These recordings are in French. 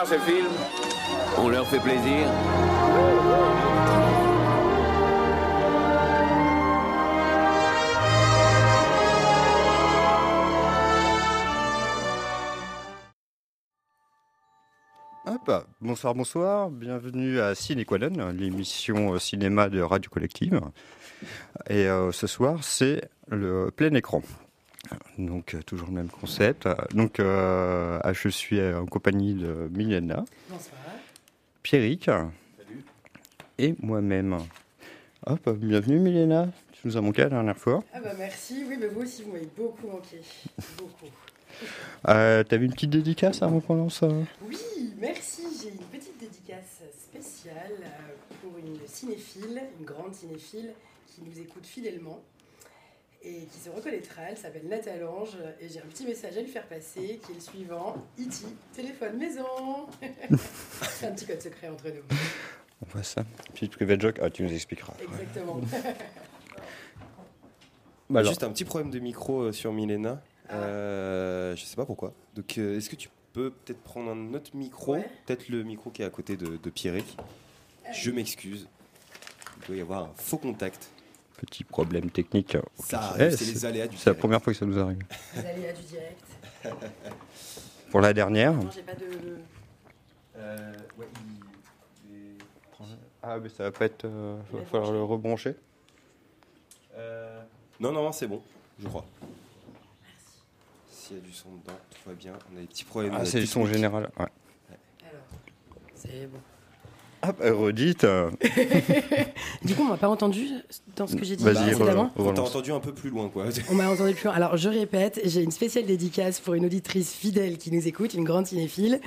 voir ce film? On leur fait plaisir Hop, bonsoir, bonsoir, bienvenue à Ciné Quanon, l'émission euh, cinéma de Radio Collective. Et euh, ce soir, c'est le plein écran. Donc, euh, toujours le même concept. Donc, euh, je suis en compagnie de Milena, Bonsoir. Pierrick et moi-même. Hop, bienvenue Milena. Tu nous as manqué la dernière fois. Ah bah merci, oui, mais vous aussi, vous m'avez beaucoup manqué. Beaucoup. Euh, T'avais une petite dédicace avant qu'on lance euh Oui, merci. J'ai une petite dédicace spéciale euh, pour une cinéphile, une grande cinéphile qui nous écoute fidèlement et qui se reconnaîtra. Elle s'appelle Natalange et j'ai un petit message à lui faire passer qui est le suivant. Iti, téléphone maison. C'est un petit code secret entre nous. On voit ça. Petite private joke. Ah, tu nous expliqueras. Exactement. Bah Juste un petit problème de micro euh, sur Milena. Ah. Euh, je sais pas pourquoi. Donc, euh, est-ce que tu peux peut-être prendre un autre micro? Ouais. Peut-être le micro qui est à côté de, de Pierrick. Je m'excuse. Il doit y avoir un faux contact. Petit problème technique. Ça Eh, arrive, c'est c'est- les aléas du C'est la première fois que ça nous arrive. Les aléas du direct. Pour la dernière. Non, j'ai pas de. Euh, ouais, il- il- Ah, mais ça va pas être. euh, Il va falloir le rebrancher. Euh, Non, non, non, c'est bon, je crois. S'il y a du son dedans, tout va bien. On a des petits problèmes. Ah, c'est le son général. Ouais. Alors, c'est bon. Ah, bah, redites. euh, Du coup, on m'a pas entendu dans ce que j'ai dit Vas-y, précédemment. On t'a entendu un peu plus loin, quoi. On m'a entendu plus. loin. Alors, je répète, j'ai une spéciale dédicace pour une auditrice fidèle qui nous écoute, une grande cinéphile,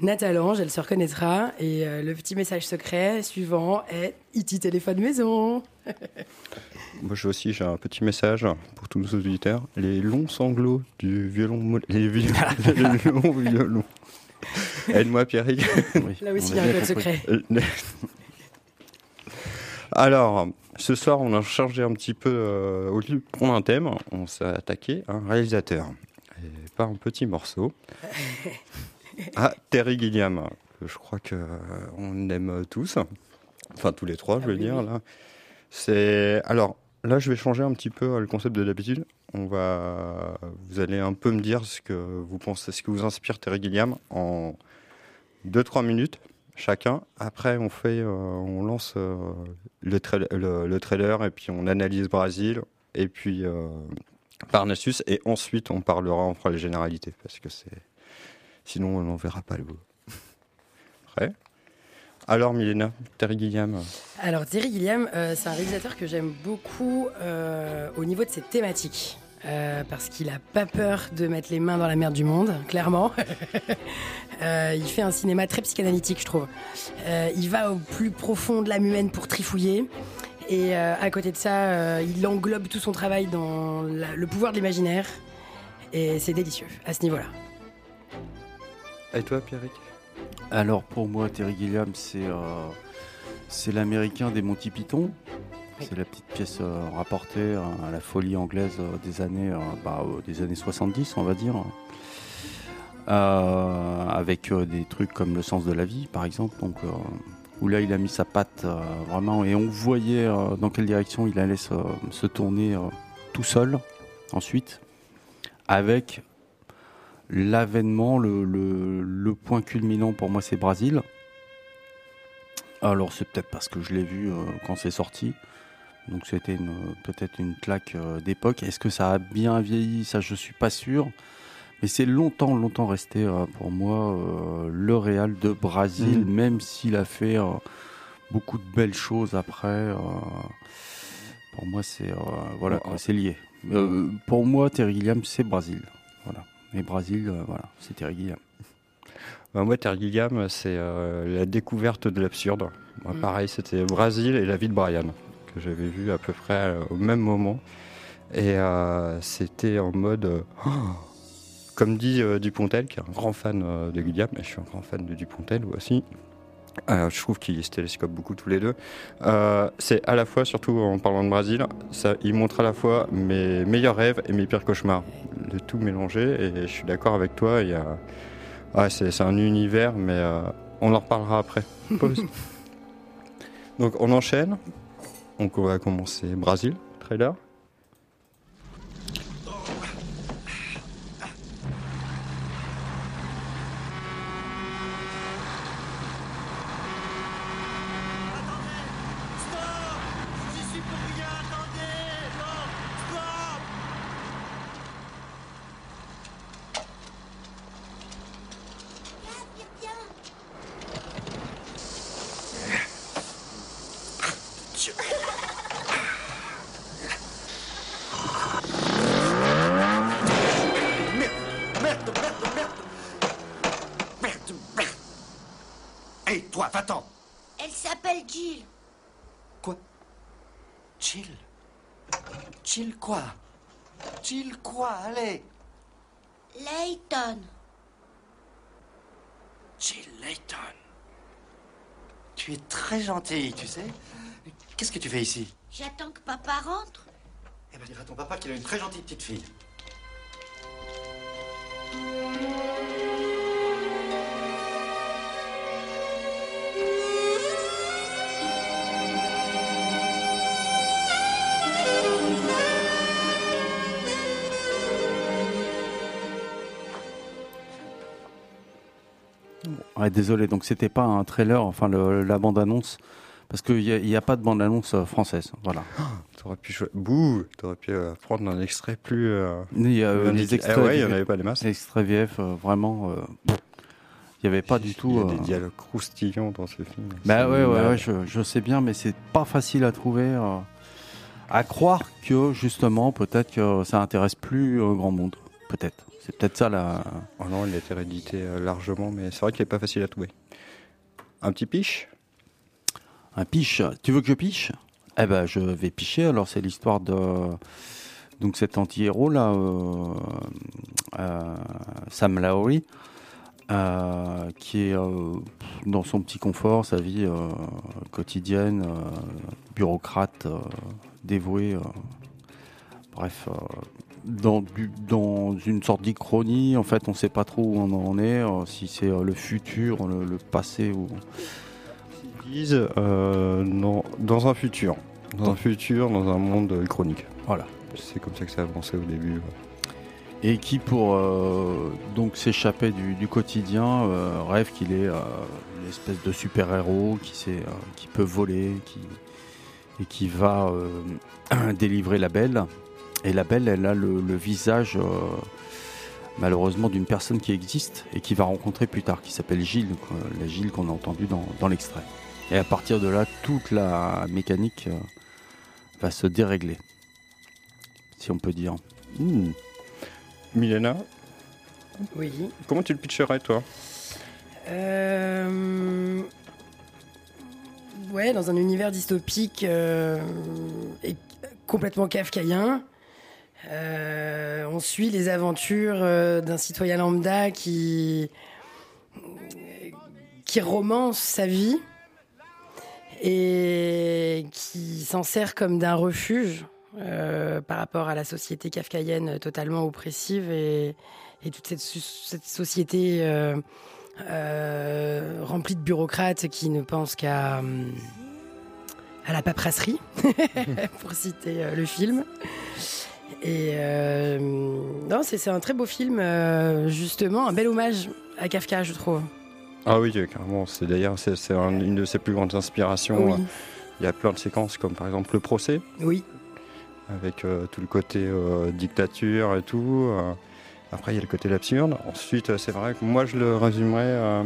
Natalange, elle se reconnaîtra. Et euh, le petit message secret suivant est Iti téléphone maison. Moi, j'ai aussi j'ai un petit message pour tous nos auditeurs. Les longs sanglots du violon. mo- Les, vi- les longs violons. Aide-moi, Pierrick. Là aussi, il y a un code secret. Euh, Alors, ce soir, on a changé un petit peu. euh, au lieu de prendre un thème, on s'est attaqué à un réalisateur. Et pas un petit morceau. Ah, Terry Gilliam, que je crois que euh, on aime tous. Enfin, tous les trois, je Ah veux oui, dire. oui. Là. C'est. Alors, là, je vais changer un petit peu euh, le concept de d'habitude. On va. Vous allez un peu me dire ce que vous pensez, ce que vous inspire Terry Gilliam en 2-3 minutes chacun. Après, on fait, euh, on lance euh, le, le, le trailer et puis on analyse Brésil et puis euh, Parnassus et ensuite on parlera, on fera les généralités parce que c'est, sinon on n'en verra pas le bout. Alors, Milena, Terry Gilliam. Alors, Terry Gilliam, c'est un réalisateur que j'aime beaucoup au niveau de ses thématiques. Euh, parce qu'il a pas peur de mettre les mains dans la merde du monde, clairement. Euh, il fait un cinéma très psychanalytique, je trouve. Euh, il va au plus profond de l'âme humaine pour trifouiller. Et euh, à côté de ça, euh, il englobe tout son travail dans la- le pouvoir de l'imaginaire. Et c'est délicieux à ce niveau-là. Et toi, Pierrick? Alors pour moi, Terry Gilliam, c'est euh, c'est l'américain des Monty Python. C'est la petite pièce euh, rapportée euh, à la folie anglaise euh, des années euh, bah, des années 70, on va dire. Avec des trucs comme le sens de la vie, par exemple. Donc où là, il a mis sa patte vraiment et on voyait dans quelle direction il allait se, tourner tout seul ensuite, avec l'avènement, le, point culminant pour moi, c'est Brésil. Alors c'est peut-être parce que je l'ai vu quand c'est sorti. Donc c'était peut-être une claque euh, d'époque. Est-ce que ça a bien vieilli? Ça, je suis pas sûr. Mais c'est longtemps, longtemps resté euh, pour moi euh, le Real de Brésil, Mhm. même s'il a fait euh, beaucoup de belles choses après. euh, pour moi, c'est euh, voilà, c'est lié. Euh, pour moi, Terry Gilliam, c'est Brésil. Voilà. Et Brésil, euh, voilà, c'est Terry Gilliam. Bah, Moi, Terry Gilliam, c'est euh, la découverte de l'absurde. Mm. Pareil, c'était Brésil et la vie de Brian, que j'avais vu à peu près euh, au même moment. Et euh, c'était en mode. oh comme dit euh, Dupontel, qui est un grand fan euh, de Gilliam, et je suis un grand fan de Dupontel aussi. Je trouve qu'ils se télescopent beaucoup tous les deux. C'est à la fois, surtout en parlant de Brésil, ça, il montre à la fois mes meilleurs rêves et mes pires cauchemars. Le tout mélangé, et je suis d'accord avec toi, il y a c'est un univers, mais on en reparlera après. Pause. Donc on enchaîne. On va commencer Brésil, trailer. Jill. Quoi? Chill Chill quoi? Chill quoi? Allez Layton. Jill Layton. Tu es très gentille, tu sais. Qu'est-ce que tu fais ici? J'attends que papa rentre. Eh ben, dis à ton papa qu'il a une très gentille petite fille. Ouais, désolé, donc c'était pas un trailer, enfin le- la bande-annonce, parce qu'il n'y a, a pas de bande-annonce euh, française. Voilà. T'aurais pu Bouh T'aurais pu euh, prendre un extrait plus. euh, Il y a euh, les extraits, Ah ouais, il y en avait pas des masses. les extraits VF, euh, vraiment, il n'y avait pas du Il y tout. a des dialogues croustillants dans ce film. Bah ouais, ouais, ouais, je, je sais bien, mais c'est pas facile à trouver. à croire que justement, peut-être que ça intéresse plus grand monde. Peut-être. C'est peut-être ça la. Oh non, il a été réédité euh, largement, mais c'est vrai qu'il est pas facile à trouver. Un petit piche? Un piche. Tu veux que je piche? Eh ben, je vais picher. Alors, c'est l'histoire de donc cet anti-héros là, euh, euh, Sam Lowry, euh, qui est euh, dans son petit confort, sa vie euh, quotidienne, bureaucrate, dévoué. bref. Dans, du- dans une sorte d'ichronie, en fait, on ne sait pas trop où on en est, euh, si c'est euh, le futur, le, le passé ou, Ils disent euh, non, dans un futur. Dans Dans- un futur, dans un monde chronique. Voilà. C'est comme ça que ça a avancé au début. et qui pour donc s'échapper du, du quotidien rêve qu'il est une espèce de super héros qui sait, qui peut voler qui et qui va délivrer la belle et la belle elle a le, le visage euh, malheureusement d'une personne qui existe et qui va rencontrer plus tard qui s'appelle Gilles quoi, la Gilles qu'on a entendu dans, dans l'extrait et à partir de là toute la mécanique euh, va se dérégler si on peut dire Hmm. Milena, Oui. comment tu le pitcherais toi? Euh, Ouais, dans un univers dystopique euh, et complètement kafkaïen. Euh, on suit les aventures euh, d'un citoyen lambda qui romance sa vie et qui s'en sert comme d'un refuge euh, par rapport à la société kafkaïenne totalement oppressive et, toute cette, société remplie de bureaucrates qui ne pensent qu'à hum, à la paperasserie, pour citer le film. Et euh, non, c'est un très beau film, euh, justement, un bel hommage à Kafka, je trouve. Ah oui, euh, carrément. C'est d'ailleurs c'est, c'est un- une de ses plus grandes inspirations. Oui, Il y a plein de séquences, comme par exemple le procès, oui. avec euh, tout le côté dictature et tout. Après, il y a le côté l'absurde. Ensuite, c'est vrai que moi, je le résumerais.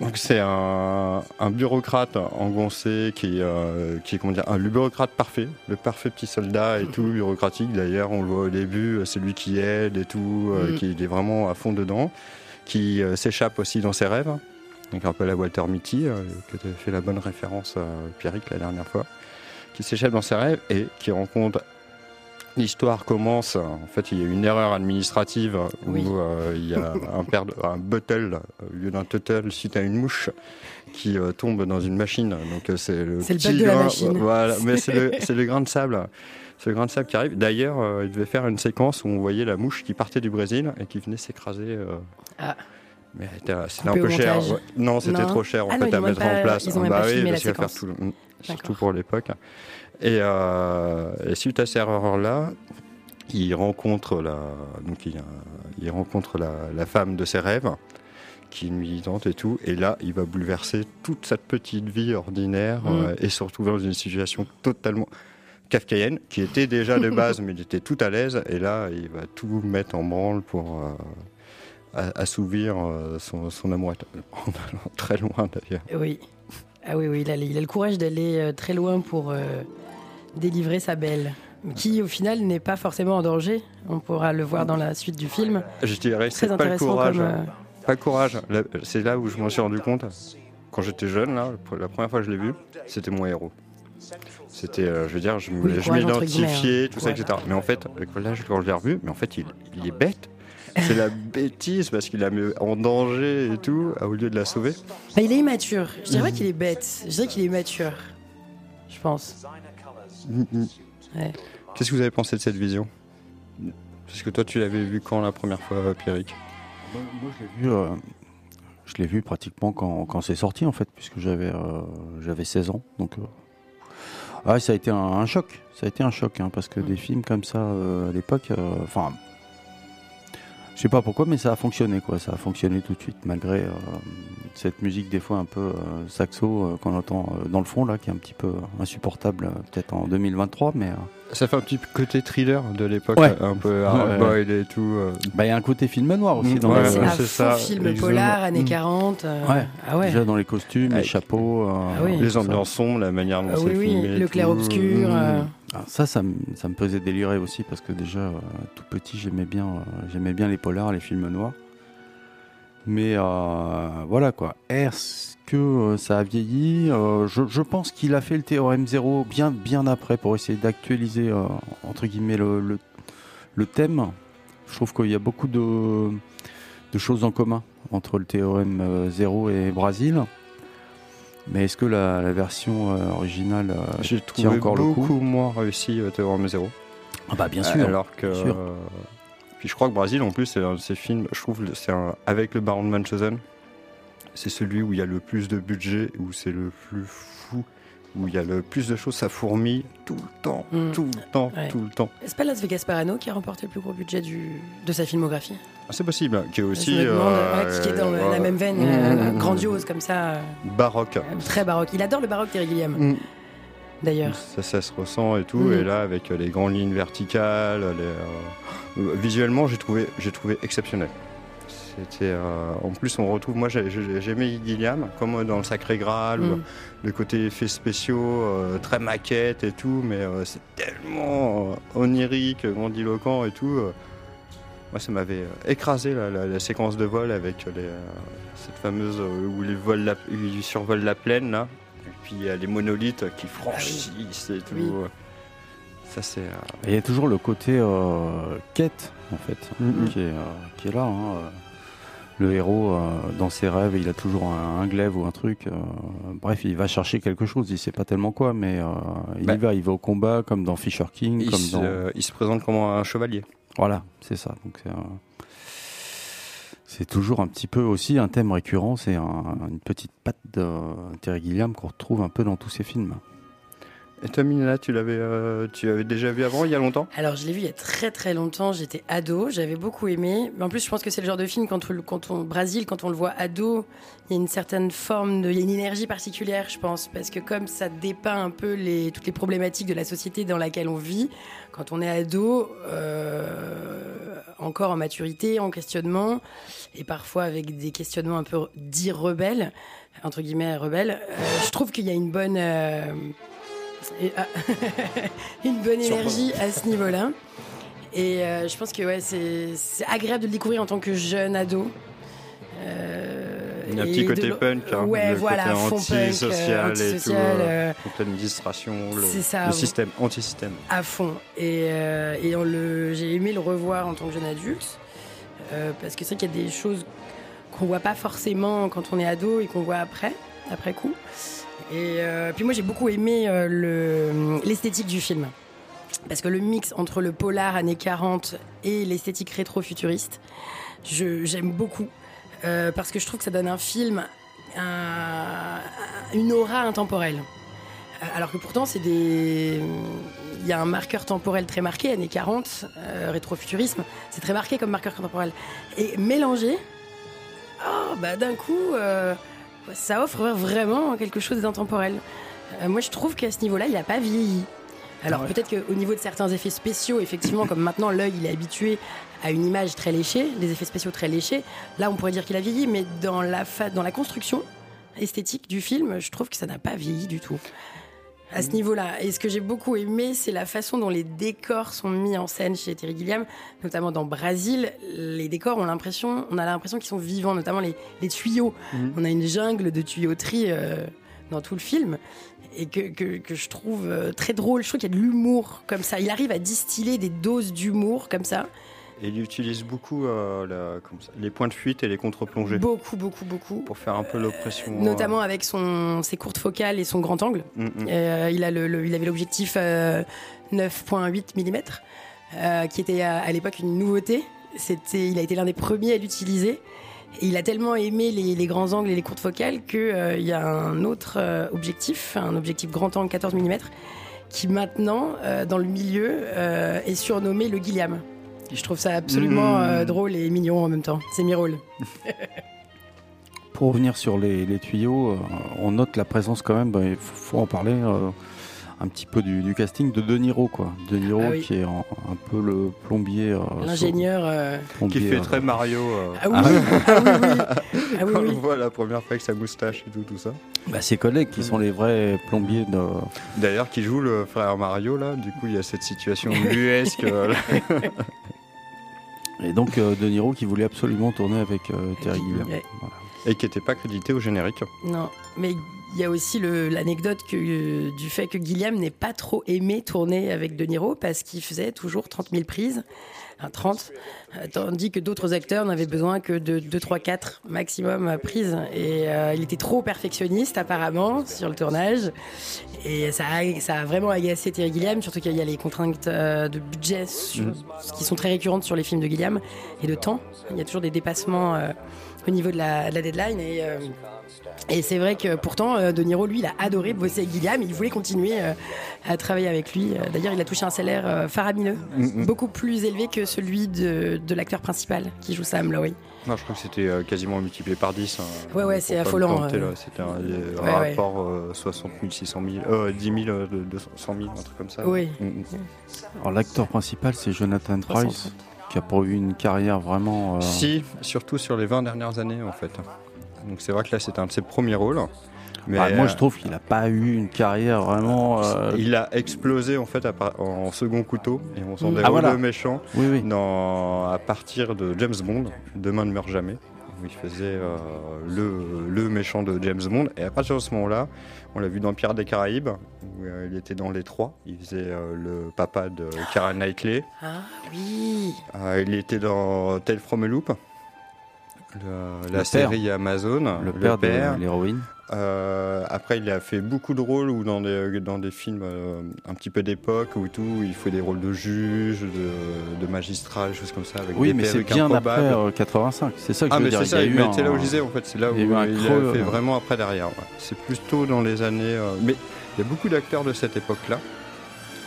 Donc, c'est un, un bureaucrate engoncé qui, euh, qui est comment dire, un, le bureaucrate parfait, le parfait petit soldat et tout, bureaucratique. D'ailleurs, on le voit au début, euh, c'est lui qui aide et tout, euh, Mm. qui il est vraiment à fond dedans, qui euh, s'échappe aussi dans ses rêves. Donc, un peu la Walter Mitty, que tu as fait la bonne référence, euh, Pierrick, la dernière fois qui s'échappe dans ses rêves et qui rencontre. L'histoire commence. En fait, il y a une erreur administrative où euh, il y a un, père un buttle au lieu d'un tuttle suite à une mouche qui euh, tombe dans une machine. Donc euh, c'est le le petit bug de la grain- machine. Voilà, mais c'est le, le grain de sable. ce grain de sable qui arrive. D'ailleurs, euh, il devait faire une séquence où on voyait la mouche qui partait du Brésil et qui venait s'écraser. Ah. Mais c'était un peu cher. ouais. Non, c'était trop cher en Ah fait à mettre pas- en place. ils ont même bah oui, filmé parce la qu'il faire tout le- surtout pour l'époque. Et, euh, et suite à cette erreur-là, il rencontre la, donc il, il rencontre la, la femme de ses rêves, qui est une militante et tout. Et là, il va bouleverser toute cette petite vie ordinaire Mm. euh, et se retrouver dans une situation totalement kafkaïenne, qui était déjà de base, mais il était tout à l'aise. Et là, il va tout mettre en branle pour euh, assouvir euh, son, son amour en allant très loin d'ailleurs. Oui. Ah oui, oui, il a, il a le courage d'aller très loin pour délivrer sa belle, qui au final n'est pas forcément en danger. On pourra le voir dans la suite du film. Je dirais, Très c'est pas le courage. comme. euh, Pas le courage. C'est là où je m'en suis rendu compte. Quand j'étais jeune, là, la première fois que je l'ai vu, c'était mon héros. C'était, euh, je veux dire, je m'identifiais, guillemets, tout ça, hein. etc. Mais en fait, là, je- quand je l'ai revu, mais en fait, il, il est bête. C'est la bêtise parce qu'il la met en danger et tout, au lieu de la sauver. bah, il est immature. Je dirais pas qu'il est bête. Je dirais qu'il est immature. Je pense. Mm, mm. Ouais. Qu'est-ce que vous avez pensé de cette vision? Parce que toi, tu l'avais vu quand la première fois, Pierrick? Moi, moi, je l'ai vu, euh, je l'ai vu pratiquement quand, quand c'est sorti en fait, puisque j'avais euh, j'avais 16 ans. Donc, euh, ah, ça a été un, un choc. Ça a été un choc hein, parce que des films comme ça euh, à l'époque, euh, enfin, je sais pas pourquoi, mais ça a fonctionné quoi. Ça a fonctionné tout de suite malgré euh, cette musique des fois un peu euh, saxo euh, qu'on entend euh, dans le fond là, qui est un petit peu insupportable euh, peut-être en 2023, mais euh, Ça fait un petit côté thriller de l'époque, Ouais. un peu Ouais, hard-boiled et tout. euh. bah, il y a un côté film noir aussi Mm, dans ouais, c'est ça, film exactement. polar, années Mm. 40. euh, Ouais. Ah ouais. Déjà dans les costumes, les chapeaux. euh, Ah oui. Les ambiances sombres, la manière dont Ah c'est oui, filmé. le clair-obscur. Mmh. Ah, ça, ça, ça me faisait délirer aussi parce que déjà, euh, tout petit, j'aimais bien, euh, j'aimais bien les polars, les films noirs. Mais euh, voilà quoi. Est-ce que ça a vieilli? Je, pense qu'il a fait le théorème zéro bien, bien après pour essayer d'actualiser entre guillemets le, thème. Je trouve qu'il y a beaucoup de, choses en commun entre le théorème zéro et Brésil. Mais est-ce que la, la version euh, originale euh, J'ai tient encore le coup beaucoup moins réussi euh, Théorème Zéro. Ah bah bien sûr. Alors que. sûr. Puis je crois que Brésil, en plus, c'est un de ces films, je trouve, c'est avec le Baron de Munchausen, c'est celui où il y a le plus de budget, où c'est le plus fou, où il y a le plus de choses, ça fourmille tout le temps, Mm. tout le temps, Ouais. tout le temps. C'est pas Las Vegas Parano qui a remporté le plus gros budget du... de sa filmographie? Ah, C'est possible, qui est aussi. Demande, euh, ouais, qui est dans la même veine, Mm, euh, mm, grandiose comme ça, euh, Baroque. très baroque. Il adore le baroque, Terry Gilliam, d'ailleurs. Ça, ça se ressent et tout. Et là, avec les grandes lignes verticales, les, euh, visuellement, j'ai trouvé, j'ai trouvé exceptionnel. C'était, euh, en plus, on retrouve. Moi, j'ai- j'ai- j'aimais Gilliam, comme dans le Sacré Graal, Mm. le côté effets spéciaux, euh, très maquette et tout, mais euh, c'est tellement euh, onirique, grandiloquent et tout. euh. moi, ça m'avait euh, écrasé la, la- la séquence de vol avec les, euh, cette fameuse euh, où ils, volent la, ils survolent la plaine là, et puis il y a les monolithes qui franchissent et tout. Oui. Ça c'est. euh, Et Il y a toujours le côté euh, quête, en fait, Mhm. qui, est, euh, qui est là. hein, euh. Le héros, euh, dans ses rêves, il a toujours un, un glaive ou un truc. euh, bref, il va chercher quelque chose, il sait pas tellement quoi, mais euh, il Bah. y va, il va au combat, comme dans Fisher King, il, comme se, dans... il se présente comme un chevalier. Voilà, c'est ça. Donc c'est toujours un petit peu aussi un thème récurrent, c'est un- une petite patte de Terry Gilliam qu'on retrouve un peu dans tous ses films. Et toi, Minella, tu l'avais, euh, tu l'avais déjà vu avant, il y a longtemps? Alors, je l'ai vu il y a très très longtemps. J'étais ado, j'avais beaucoup aimé. En plus, je pense que c'est le genre de film quand on, quand on Brésil, quand on le voit ado, il y a une certaine forme de, il y a une énergie particulière, je pense, parce que comme ça dépeint un peu les, toutes les problématiques de la société dans laquelle on vit, quand on est ado, euh, encore en maturité, en questionnement, et parfois avec des questionnements un peu dits rebelles, entre guillemets rebelles, euh, je trouve qu'il y a une bonne une bonne énergie à ce niveau-là. Et euh, je pense que ouais, c'est c'est agréable de le découvrir en tant que jeune ado. Euh, Il y a un et petit côté punk, hein, ouais, le voilà, côté antisocial et tout, euh, euh, l'administration, le, ça. le système, anti-système. à fond. Et, et on le, j'ai aimé le revoir en tant que jeune adulte. parce que c'est vrai qu'il y a des choses qu'on voit pas forcément quand on est ado et qu'on voit après, après coup. Et euh, puis moi j'ai beaucoup aimé euh, le, l'esthétique du film. Parce que le mix entre le polar années 40 et l'esthétique rétro-futuriste, j'aime beaucoup. Euh, parce que je trouve que ça donne un film un- une aura intemporelle. Alors que pourtant, c'est des. Il y a un marqueur temporel très marqué, années 40, euh, rétrofuturisme, c'est très marqué comme marqueur temporel. Et mélangé, oh, bah, d'un coup, ça offre vraiment quelque chose d'intemporel. Euh, moi, je trouve qu'à ce niveau-là, il n'a pas vieilli. Alors ouais. peut-être qu'au niveau de certains effets spéciaux, effectivement, comme maintenant l'œil il est habitué à une image très léchée, des effets spéciaux très léchés, là on pourrait dire qu'il a vieilli, mais dans la, fa- dans la construction esthétique du film, je trouve que ça n'a pas vieilli du tout. À ce niveau-là. Et ce que j'ai beaucoup aimé, c'est la façon dont les décors sont mis en scène chez Terry Gilliam, notamment dans Brasil. Les décors, on a l'impression, on a l'impression qu'ils sont vivants, notamment les, les tuyaux. On a une jungle de tuyauterie euh, dans tout le film et que, que, que je trouve euh, très drôle. Je trouve qu'il y a de l'humour comme ça. Il arrive à distiller des doses d'humour comme ça. Et il utilise beaucoup euh, la- comme ça, les points de fuite et les contre-plongées Beaucoup, beaucoup, beaucoup. pour faire un peu l'oppression. euh, Notamment avec son, ses courtes focales et son grand angle. mm, mm. Euh, il, a le, le- il avait l'objectif euh, 9.8 mm, euh, qui était à, à l'époque une nouveauté. C'était, il a été l'un des premiers à l'utiliser. Il a tellement aimé les, les grands angles et les courtes focales qu'il y a un autre objectif, un objectif grand angle 14 mm, qui maintenant, dans le milieu, est surnommé le Gilliam. Je trouve ça absolument Mmh. euh, drôle et mignon en même temps. C'est mi rôle. Pour revenir sur les, les tuyaux, euh, on note la présence quand même, bah, il faut, faut en parler euh, un petit peu du, du casting de De Niro. Quoi. De Niro Ah oui. qui est en- un peu le plombier. euh, L'ingénieur. euh, Qui fait très Mario. euh, Ah oui, ah oui, oui. Ah oui, quand on voit la première fois avec sa moustache et tout, tout ça. bah, ses collègues qui sont les vrais plombiers de. D'ailleurs, qui joue le frère Mario, là, du coup, il y a cette situation luesque. Et donc euh, De Niro qui voulait absolument tourner avec euh, Terry Gilliam. Ouais. Voilà. et qui n'était pas crédité au générique. Non, mais il y a aussi l'anecdote euh, du fait que Guillaume n'ait pas trop aimé tourner avec De Niro parce qu'il faisait toujours 30 000 prises, 30, euh, tandis que d'autres acteurs n'avaient besoin que de 2, 3, 4 maximum prises. Et euh, il était trop perfectionniste apparemment sur le tournage. Et ça a, ça a vraiment agacé Thierry Gilliam, surtout qu'il y a les contraintes euh, de budget sur- qui sont très récurrentes sur les films de Gilliam et de temps. Il y a toujours des dépassements euh, au niveau de la, de la deadline. Et, et c'est vrai que pourtant, euh, De Niro, lui, il a adoré bosser avec Gilliam. Il voulait continuer euh, à travailler avec lui. Euh, D'ailleurs, il a touché un salaire faramineux, beaucoup plus élevé que celui de, de l'acteur principal qui joue Sam Lowe. Non, je crois que c'était quasiment multiplié par 10. hein, Ouais, ouais, c'est affolant, euh. C'était un, Ouais, un ouais. rapport euh, 60 000, 600 000, euh, 10 000, euh, de 200 000, un truc comme ça. Oui. Mm, mm. Alors l'acteur principal c'est Jonathan 300. Price qui a pas eu une carrière vraiment. euh, Si, surtout sur les 20 dernières années, en fait. Donc c'est vrai que là, c'était un de ses premiers rôles. Mais bah, moi euh, je trouve qu'il a pas eu une carrière vraiment. euh, il a explosé en fait par- en second couteau et on s'en Mm. déroule Ah, voilà. le méchant Oui oui. dans, à partir de James Bond, Demain ne meurt jamais, où il faisait euh, le, le méchant de James Bond. Et à partir de ce moment-là, on l'a vu dans Pierre des Caraïbes, où euh, il était dans les trois. Il faisait euh, le papa de Kara Knightley. Ah oui. Euh, il était dans Tale from a Loop, le- la père. série Amazon. Le père, de l'héroïne. Euh, après, il a fait beaucoup de rôles ou dans des, dans des films euh, un petit peu d'époque ou tout. Il fait des rôles de juge, de, de magistrat, des choses comme ça. Avec Oui, des mais c'est bien improbables. après euh, 85. C'est ça que Ah, je veux mais dire. c'est ça, mais c'est là où je disais en fait, c'est là où il a eu un il creux, a fait euh. vraiment après derrière. ouais. C'est plutôt dans les années. euh, Mais il y a beaucoup d'acteurs de cette époque-là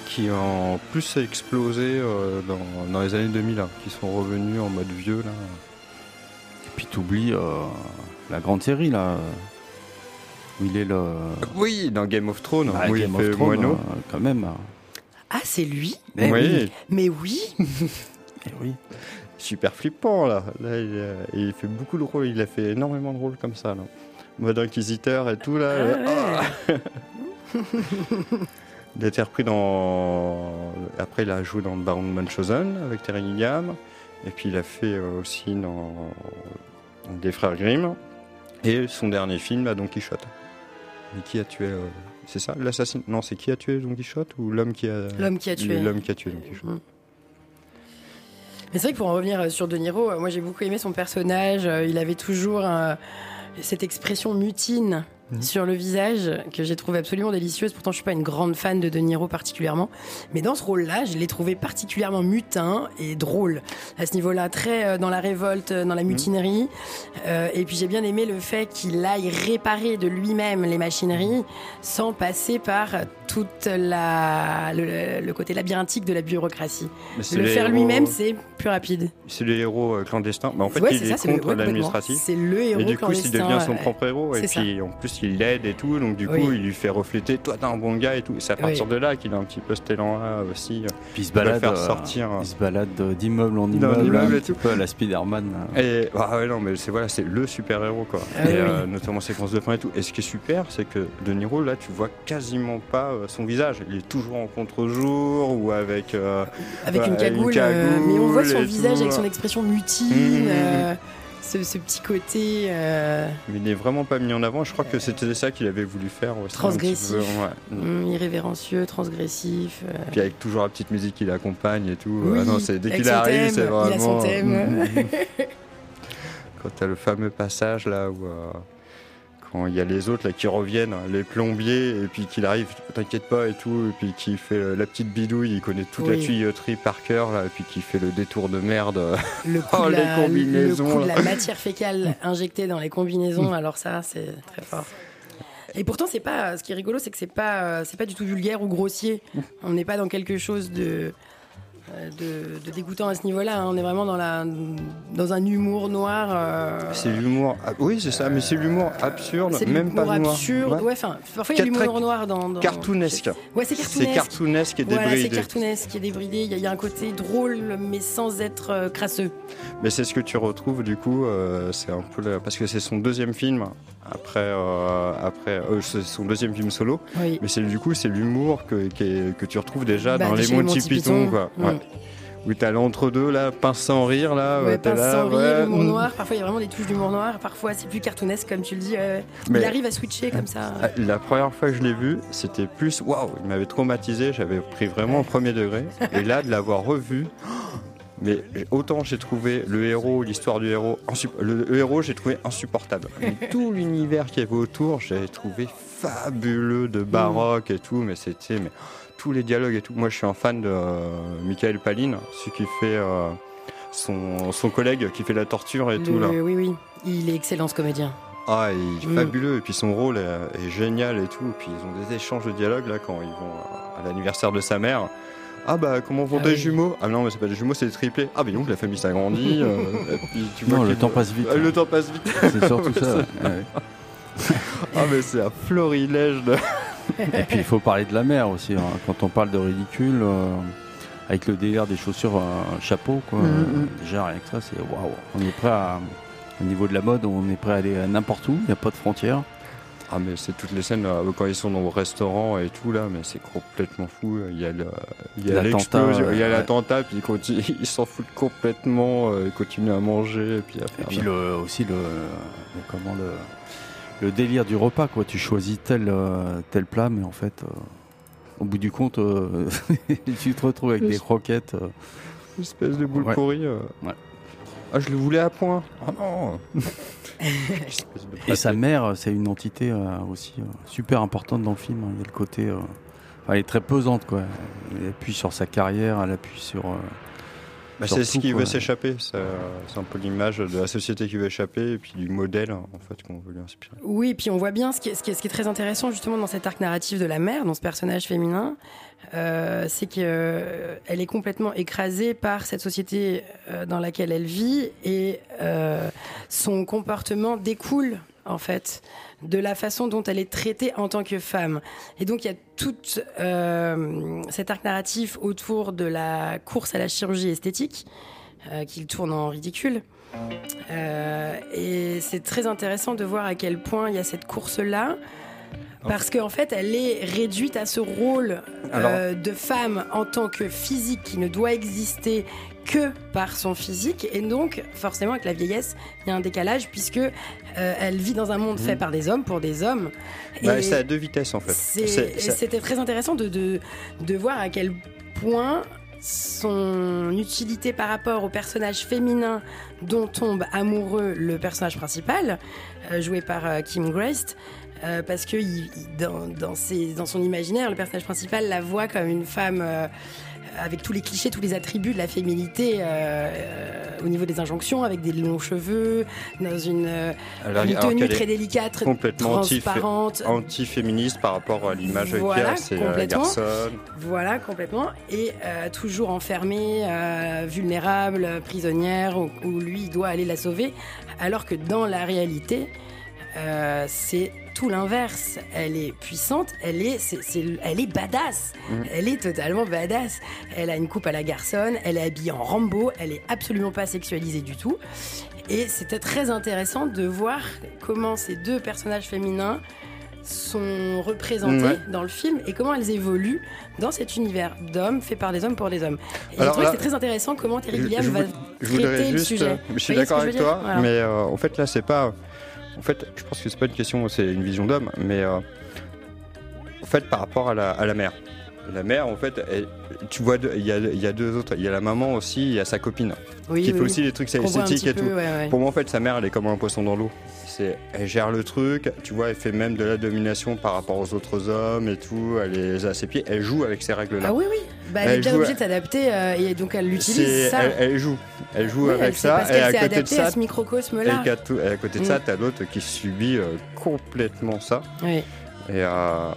qui ont plus explosé euh, dans, dans les années 2000, hein, qui sont revenus en mode vieux là. Et puis t'oublies euh, la grande série là. Où il est le. Oui, dans Game of Thrones, Bah, où Game il fait of Thrones, euh, quand même. euh, Ah, c'est lui? Eh oui, oui. Mais oui. eh oui. super flippant là. Là, il, euh, il fait beaucoup de rôles. Il a fait énormément de rôles comme ça. Là. Mode inquisiteur et tout là. Ah ouais. Ah. Il a été repris dans. Après, il a joué dans Baron Munchausen avec Terry Gilliam. Et puis, il a fait euh, aussi dans Des Frères Grimm. Et son dernier film, là, Don Quichotte. Mais qui a tué. euh, C'est ça L'assassin? Non, c'est qui a tué Don Quichotte Ou l'homme qui a. L'homme qui a tué. L'homme qui a tué Don Quichotte. Mais c'est vrai que pour en revenir euh, sur De Niro, euh, moi j'ai beaucoup aimé son personnage. Il avait toujours euh, cette expression mutine sur le visage que j'ai trouvé absolument délicieuse. Pourtant, je suis pas une grande fan de De Niro particulièrement, mais dans ce rôle-là, je l'ai trouvé particulièrement mutin et drôle à ce niveau-là, très euh, dans la révolte, euh, dans la mutinerie. Euh, et puis j'ai bien aimé le fait qu'il aille réparer de lui-même les machineries sans passer par toute la le, le côté labyrinthique de la bureaucratie. Le faire lui-même, c'est plus rapide. C'est le héros clandestin. Bah, en fait, Ouais, il c'est est ça, contre l'administratif. C'est le héros Et du coup, il devient son propre héros. Et puis, en plus, il l'aide et tout. Donc, du coup, il lui fait refléter Toi, t'es un bon gars et tout. C'est à partir Oui. de là qu'il a un petit peu cet élan-là aussi. euh, Puis il se balade, faire euh, sortir. il se balade euh, d'immeuble en immeuble, un et petit tout. peu à la Spider-Man. euh. Et ah ouais, non, mais c'est voilà, c'est le super héros quoi. Ah et oui, euh, notamment séquence de fin et tout. Et ce qui est super, c'est que De Niro là, tu vois quasiment pas euh, son visage. Il est toujours en contre-jour ou avec. euh, avec Ouais, une une cagoule, euh, mais on voit son visage tout, avec son expression mutine, Mmh. euh, ce, ce petit côté euh, il n'est vraiment pas mis en avant. Je crois que c'était ça qu'il avait voulu faire aussi. Transgressif. peu, ouais. hum, irrévérencieux, transgressif. euh. Puis avec toujours la petite musique qui l'accompagne et tout. Oui, ah non, c'est dès qu'il arrive, c'est il vraiment. a son thème. Mm, mm, mm. Quand t'as le fameux passage là où. euh, Quand il y a les autres là qui reviennent, les plombiers, et puis qu'il arrive, t'inquiète pas et tout, et puis qu'il fait euh, la petite bidouille, il connaît toute la tuyauterie par cœur, là, et puis qu'il fait le détour de merde. Le coup, Oh, de les la, combinaisons, le coup de la matière fécale injectée dans les combinaisons, alors ça, c'est très fort. Et pourtant, c'est pas. Ce qui est rigolo, c'est que c'est pas, euh, c'est pas du tout vulgaire ou grossier. On n'est pas dans quelque chose de, euh, de, de dégoûtant à ce niveau-là. hein. On est vraiment dans la, dans un humour noir. euh, C'est l'humour. oui, c'est ça, mais c'est l'humour absurde, même pas noir. absurde. Ouais. Enfin, parfois il y a l'humour noir dans, dans- Cartoonesque. Ouais, c'est C'est cartoonesque. cartoonesque et Voilà, c'est débridé. cartoonesque et débridé. Il y, a- il y a un côté drôle, mais sans être euh, crasseux. Mais c'est ce que tu retrouves du coup, euh, c'est un peu le- parce que c'est son deuxième film après euh, après euh, c'est son deuxième film solo, Oui. mais c'est du coup c'est l'humour que qui est- que tu retrouves déjà Bah, dans les Monty Monty Python Python. quoi. Mm. Ouais. Où t'as l'entre deux là, pince sans rire là, Ouais, pince là, sans rire, ouais, l'humour mm. noir. Parfois, il y a vraiment des touches d'humour noir. Parfois, c'est plus cartoonesque, comme tu le dis. euh, Mais- Il arrive à switcher comme ça. Ah, La première fois que je l'ai vu, c'était plus waouh, il m'avait traumatisé, j'avais pris vraiment au premier degré. Et là, de l'avoir revu, mais autant j'ai trouvé le héros, l'histoire du héros, le, le héros, j'ai trouvé insupportable. Mais tout l'univers qu'il y avait autour, j'avais trouvé fabuleux de baroque et tout, mais c'était mais tous les dialogues et tout. Moi, je suis un fan de euh, Michael Palin, celui qui fait euh, son, son collègue qui fait la torture et Le- tout là. Oui, oui. Il est excellent, ce comédien. Ah, il est Mm. fabuleux. Et puis son rôle est, est génial et tout. Et puis ils ont des échanges de dialogue là quand ils vont à, à l'anniversaire de sa mère. Ah bah comment vont Ah tes oui. jumeaux? Ah non mais c'est pas des jumeaux c'est des triplés. Ah mais donc la famille s'agrandit. euh, et puis tu vois Non, le temps passe vite. Euh, Le temps passe vite. C'est surtout ça. Ouais. Ah mais c'est un florilège de. Et puis il faut parler de la mer aussi. hein. Quand on parle de ridicule, euh, avec le délire des chaussures euh, chapeau, quoi. Mhm, euh, mhm. déjà rien que ça, c'est waouh. On est prêt à. Au niveau de la mode, on est prêt à aller à n'importe où, il n'y a pas de frontières. Ah mais c'est toutes les scènes là, quand ils sont dans le restaurant et tout là, mais c'est complètement fou. Il y a le, il y a L'attentat, l'explosion, il y a ouais. l'attentat, puis ils, continuent- ils s'en foutent complètement, euh, ils continuent à manger et puis à Et faire. puis le, aussi le, le- comment le, le délire du repas, quoi. Tu choisis tel, euh, tel plat, mais en fait, euh, au bout du compte, euh, tu te retrouves avec des croquettes. euh, Une espèce de boule Ouais. pourrie. euh. Ouais. Ah, je le voulais à point. Oh non Et sa mère, c'est une entité euh, aussi euh, super importante dans le film. hein. Il y a le côté. euh, enfin, elle est très pesante, quoi. Elle appuie sur sa carrière, elle appuie sur. euh, Bah, sur c'est ce qui quoi. veut s'échapper. C'est euh, c'est un peu l'image de la société qui veut échapper et puis du modèle en fait qu'on veut lui inspirer. Oui, puis on voit bien ce qui, est, ce, qui est, ce qui est très intéressant justement dans cet arc narratif de la mère, dans ce personnage féminin, euh, c'est qu'elle est complètement écrasée par cette société euh, dans laquelle elle vit et euh, son comportement découle en fait de la façon dont elle est traitée en tant que femme. Et donc il y a tout euh, cet arc narratif autour de la course à la chirurgie esthétique euh, qu'il tourne en ridicule. Euh, et c'est très intéressant de voir à quel point il y a cette course-là. Parce qu'en fait, elle est réduite à ce rôle euh, de femme en tant que physique qui ne doit exister que par son physique. Et donc, forcément, avec la vieillesse, il y a un décalage puisque euh, elle vit dans un monde fait par des hommes pour des hommes. Bah, c'est à deux vitesses en fait. C'était très intéressant de, de, de voir à quel point son utilité par rapport au personnage féminin dont tombe amoureux le personnage principal, euh, joué par euh, Kim Grace, euh, parce que il- il- dans, dans, ses- dans son imaginaire, le personnage principal la voit comme une femme euh, avec tous les clichés, tous les attributs de la féminité euh, au niveau des injonctions, avec des longs cheveux, dans une, Alors, une alors tenue qu'elle très délicate, très complètement transparente. anti-féministe par rapport à l'image Voilà, a, c'est garçonne. Voilà, complètement. Et toujours enfermée, vulnérable, prisonnière, où, où lui il doit aller la sauver. Alors que dans la réalité, c'est tout l'inverse. Elle est puissante, elle est, c'est- c'est- elle est badass. Mhm. Elle est totalement badass. Elle a une coupe à la garçonne, elle est habillée en Rambo, elle est absolument pas sexualisée du tout. Et c'était très intéressant de voir comment ces deux personnages féminins sont représentés Ouais. dans le film et comment elles évoluent dans cet univers d'hommes fait par des hommes pour des hommes. Et Alors je trouve là, que c'est très intéressant comment Terry Gilliam va voudrais traiter le sujet. euh, je suis d'accord avec toi, Voilà. mais euh, en fait là c'est pas, en fait je pense que c'est pas une question, c'est une vision d'homme, mais euh, en fait par rapport à la, à la mère. La mère, en fait, elle- tu vois, il y a, y a deux autres. Il y a la maman aussi, il y a sa copine, Oui, qui oui, fait oui. aussi des trucs esthétiques et peu, tout. ouais, ouais. Pour moi, en fait, sa mère, elle est comme un poisson dans l'eau. C'est, elle gère le truc, tu vois, elle fait même de la domination par rapport aux autres hommes et tout. Elle les a à ses pieds, elle joue avec ces règles-là. Ah oui, oui. Bah, elle, Elle est bien joue obligée de s'adapter euh, et donc elle l'utilise. Elle, elle joue, elle joue avec ça. parce Et à côté de ça, à ce microcosme-là. et à côté de Mm. ça, t'as l'autre qui subit euh, complètement ça. Oui. Et, euh,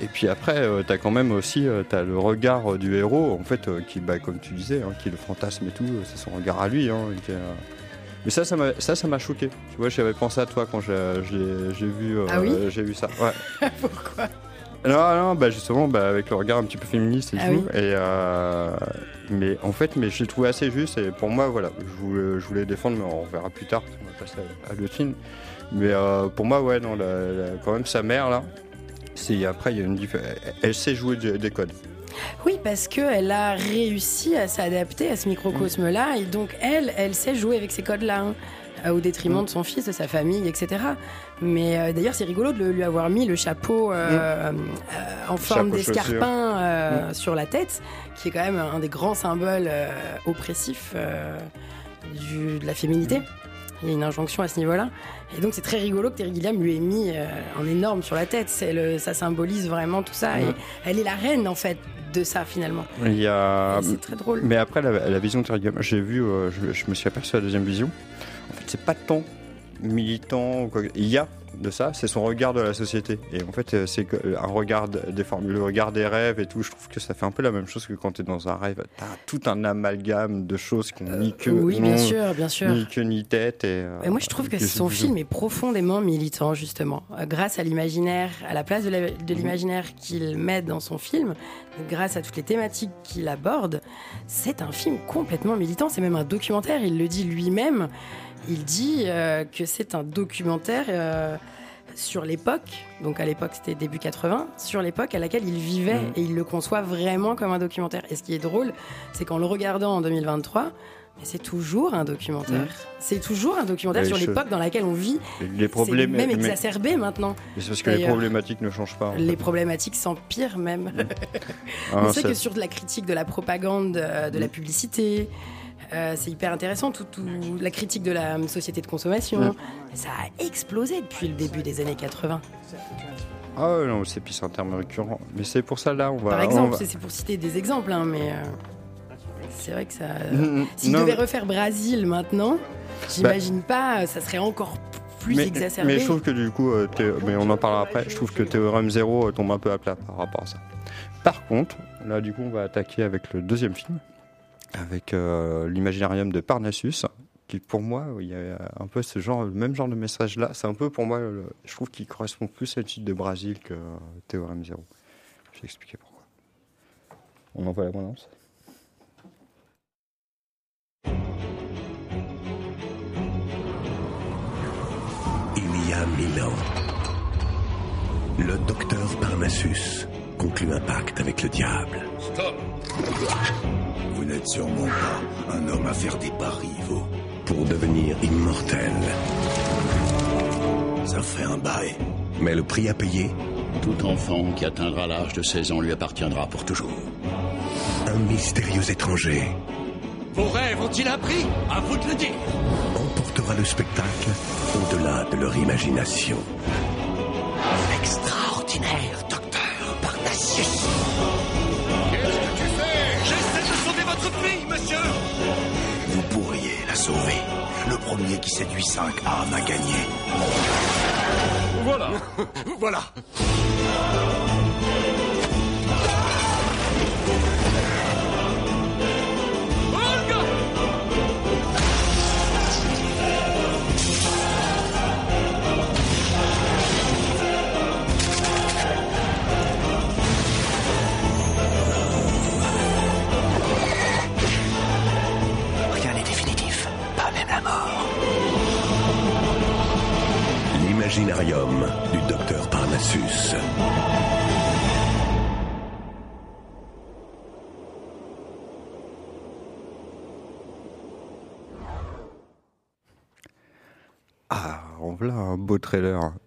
et puis après, euh, t'as quand même aussi euh, t'as le regard euh, du héros, en fait, euh, qui, bah, comme tu disais, hein, qui le fantasme et tout, c'est son regard à lui. hein, qui, Mais ça, ça m'a, ça, ça m'a choqué. Tu vois, j'avais pensé à toi quand j'ai, vu, Ah oui j'ai vu ça. Ouais. Pourquoi? Non, non, bah justement, bah, avec le regard un petit peu féministe et Ah tout. oui. Et euh, mais en fait, mais j'ai trouvé assez juste. Et pour moi, voilà, je voulais, je voulais défendre, mais on verra plus tard. parce qu'on va passer à, à l'autre film. Mais euh, pour moi, ouais, non, la- la- quand même sa mère là. C'est après, il y a une diff- Elle sait jouer des, des codes. Oui, parce qu'elle a réussi à s'adapter à ce microcosme-là, et donc elle, elle sait jouer avec ces codes-là, hein, euh, au détriment de son fils, de sa famille, etc. Mais euh, d'ailleurs, c'est rigolo de lui avoir mis le chapeau euh, euh, en forme d'escarpin sur la tête, qui est quand même un des grands symboles oppressifs du- de la féminité. Il y a une injonction à ce niveau-là. Et donc, c'est très rigolo que Terry Gilliam lui ait mis euh, en énorme sur la tête. Le, ça symbolise vraiment tout ça. Ouais. Et elle est la reine, en fait, de ça, finalement. Il y a. Et c'est très drôle. Mais après, la, la vision de Terry Gilliam, j'ai vu, euh, je, je me suis aperçu à la deuxième vision. En fait, c'est pas tant militant. ou quoi que- Il y a de ça, c'est son regard de la société. Et en fait, euh, c'est que- un regard des formes, le regard des rêves et tout. Je trouve que ça fait un peu la même chose que quand tu es dans un rêve. T'as tout un amalgame de choses qui n'ont ni queue, Euh, Oui, bien sûr, bien sûr. ni queue ni tête. Et, euh, Et moi, je trouve que son film est profondément militant, justement. Euh, Grâce à l'imaginaire, à la place de Mhm. de l'imaginaire qu'il met dans son film, grâce à toutes les thématiques qu'il aborde, c'est un film complètement militant. C'est même un documentaire. Il le dit lui-même. Il dit euh, que c'est un documentaire euh, sur l'époque, donc à l'époque c'était début 80, sur l'époque à laquelle il vivait Mhm. et il le conçoit vraiment comme un documentaire. Et ce qui est drôle, c'est qu'en le regardant en 2023, mais c'est toujours un documentaire. Mhm. C'est toujours un documentaire sur l'époque dans laquelle on vit. Les problèmes. même mais- exacerbé maintenant. mais c'est parce que les D'ailleurs, problématiques ne changent pas. Les fait. problématiques s'empirent même. Ah, Mais c'est ça- que sur de la critique de la propagande, euh, de la publicité, euh, c'est hyper intéressant. Tout, tout- la critique de la société de consommation, Mm. ça a explosé depuis le début des années 80. Ah ouais, non, c'est puis un terme récurrent. Mais c'est pour ça là, on va. Par exemple, va- c'est pour citer des exemples, hein, mais euh, c'est vrai que ça. Mm, mm, S'il devait Bah, refaire Brésil maintenant, j'imagine pas, ça serait encore plus mais, exacerbé. mais je trouve que du coup, euh, mais on en parlera après, je trouve que Théorème Zéro euh, tombe un peu à plat par rapport à ça. Par contre, là du coup, on va attaquer avec le deuxième film, avec euh, l'imaginarium de Parnassus, qui pour moi, il y a un peu ce genre, le même genre de message là. C'est un peu pour moi, le- je trouve qu'il correspond plus à titre de Brésil que euh, Théorème Zéro. Je vais expliquer pourquoi. On envoie la bande Il y a mille ans, le docteur Parnassus conclut un pacte avec le diable. Stop Vous n'êtes sûrement pas un homme à faire des paris, vous. pour devenir immortel. Ça fait un bail. Mais le prix à payer, Tout enfant qui atteindra l'âge de 16 ans lui appartiendra pour toujours. un mystérieux étranger Vos rêves ont-ils un prix À vous de le dire emportera le spectacle au-delà de leur imagination. Extraordinaire, premier qui séduit 5 âmes a gagné. Voilà. voilà. L'imaginarium du docteur Parnassus. Ah, en voilà un beau trailer.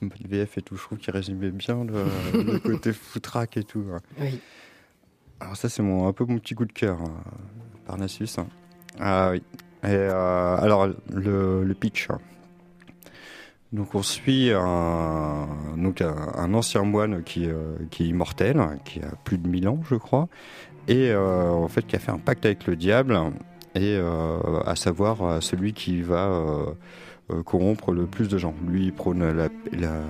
En mode VF et tout, je trouve qu'il résumait bien le, le côté foutraque et tout. Oui. Alors ça, c'est mon, un peu mon petit coup de cœur, hein, Parnassus. hein. Ah oui. Et euh, alors, le, le pitch. Donc on suit un, donc un, ancien moine qui, euh, qui est immortel, qui a plus de 1000 ans, je crois, et euh, en fait qui a fait un pacte avec le diable, et euh, à savoir euh, celui qui va euh, corrompre le plus de gens. Lui, il prône la, la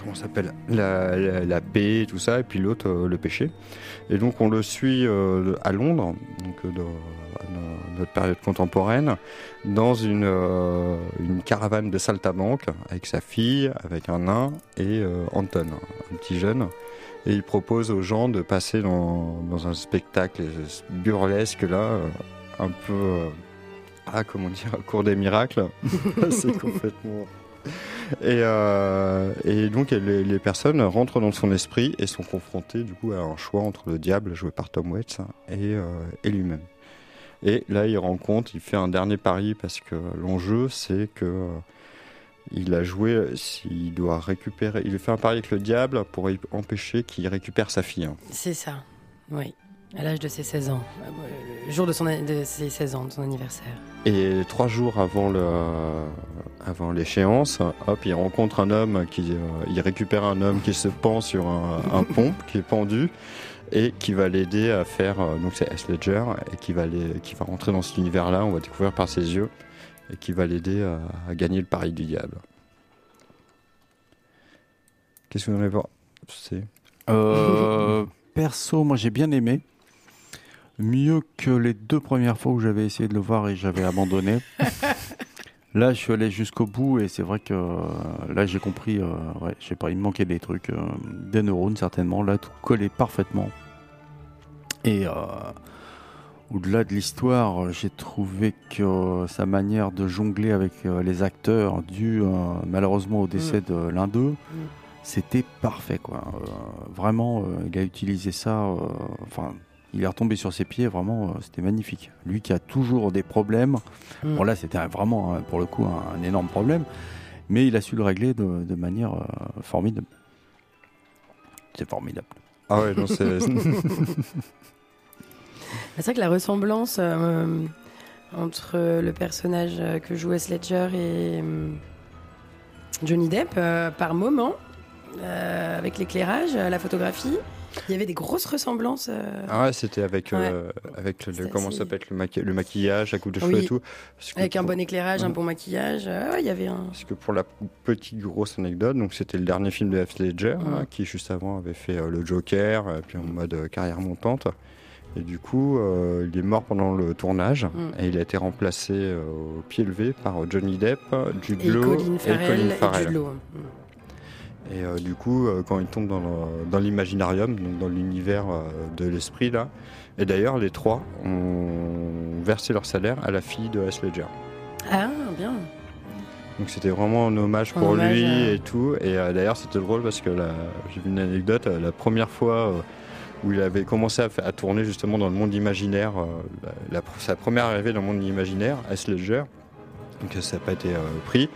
comment ça s'appelle la, la, la paix, tout ça, et puis l'autre euh, le péché. Et donc on le suit euh, à Londres, donc euh, dans, dans notre période contemporaine, dans une, une caravane de saltabanque avec sa fille, avec un nain et Anton, un petit jeune. Et il propose aux gens de passer dans, dans un spectacle burlesque là, un peu, ah comment dire, cours des miracles. C'est complètement. Et, euh, et donc les, personnes rentrent dans son esprit et sont confrontées du coup à un choix entre le diable joué par Tom Waits et, euh, lui-même. Et là il rencontre, il fait un dernier pari parce que l'enjeu c'est que euh, il a joué, s'il doit récupérer, il fait un pari avec le diable pour empêcher qu'il récupère sa fille. hein. C'est ça, oui. À l'âge de ses 16 ans. Euh, Le jour de, son, de ses 16 ans, de son anniversaire. Et trois jours avant le, avant l'échéance, hop, il rencontre un homme qui, euh, il récupère un homme qui se pend sur un, un pont, qui est pendu, et qui va l'aider à faire. euh, donc c'est S. Ledger, et qui va, les, qui va rentrer dans cet univers-là. On va découvrir par ses yeux, et qui va l'aider à, à gagner le pari du diable. Qu'est-ce que vous en avez Euh, perso, moi j'ai bien aimé. Mieux que les deux premières fois où j'avais essayé de le voir et j'avais abandonné. là, je suis allé jusqu'au bout et c'est vrai que euh, là j'ai compris. euh, ouais, je sais pas, il me manquait des trucs, euh, des neurones certainement. Là, tout collait parfaitement. Et au-delà de l'histoire, j'ai trouvé que sa manière de jongler avec les acteurs, dû malheureusement au décès de l'un d'eux, c'était parfait quoi. Vraiment, il a utilisé ça. Enfin, il est retombé sur ses pieds. Vraiment, euh, c'était magnifique. Lui qui a toujours des problèmes. Mm. Bon là, c'était vraiment pour le coup un, un énorme problème, mais il a su le régler de, de manière euh, formidable. C'est formidable. Ah ouais, non, c'est. C'est vrai que la ressemblance euh, entre le personnage que joue S. Ledger et euh, Johnny Depp, euh, par moment, euh, avec l'éclairage, la photographie, il y avait des grosses ressemblances. euh, Ah ouais, c'était avec, euh, avec le, comment assez- ça s'appelle le, maqui- le maquillage, la coupe de cheveux Oui. et tout. Avec un bon éclairage, un bon maquillage. euh, il y avait un. Parce que pour la petite grosse anecdote, donc c'était le dernier film de Heath Ledger, hein, qui juste avant avait fait le Joker, euh, puis en mode carrière montante. Et du coup, euh, il est mort pendant le tournage Mhm. et il a été remplacé euh, au pied levé par Johnny Depp, Jude Et Law Colin Farrell et Jude Law. Et euh, du coup, euh, quand il tombe dans l'imaginarium, donc dans l'univers euh, de l'esprit là, et d'ailleurs les trois ont versé leur salaire à la fille de Heath Ledger. Ah, bien. Donc c'était vraiment un hommage pour hommage lui à- et tout. Et d'ailleurs c'était drôle parce que j'ai vu une anecdote, la première fois où il avait commencé à, tourner justement dans le monde imaginaire, la- la- sa première arrivée dans le monde imaginaire, Heath Ledger, Donc ça n'a pas été pris.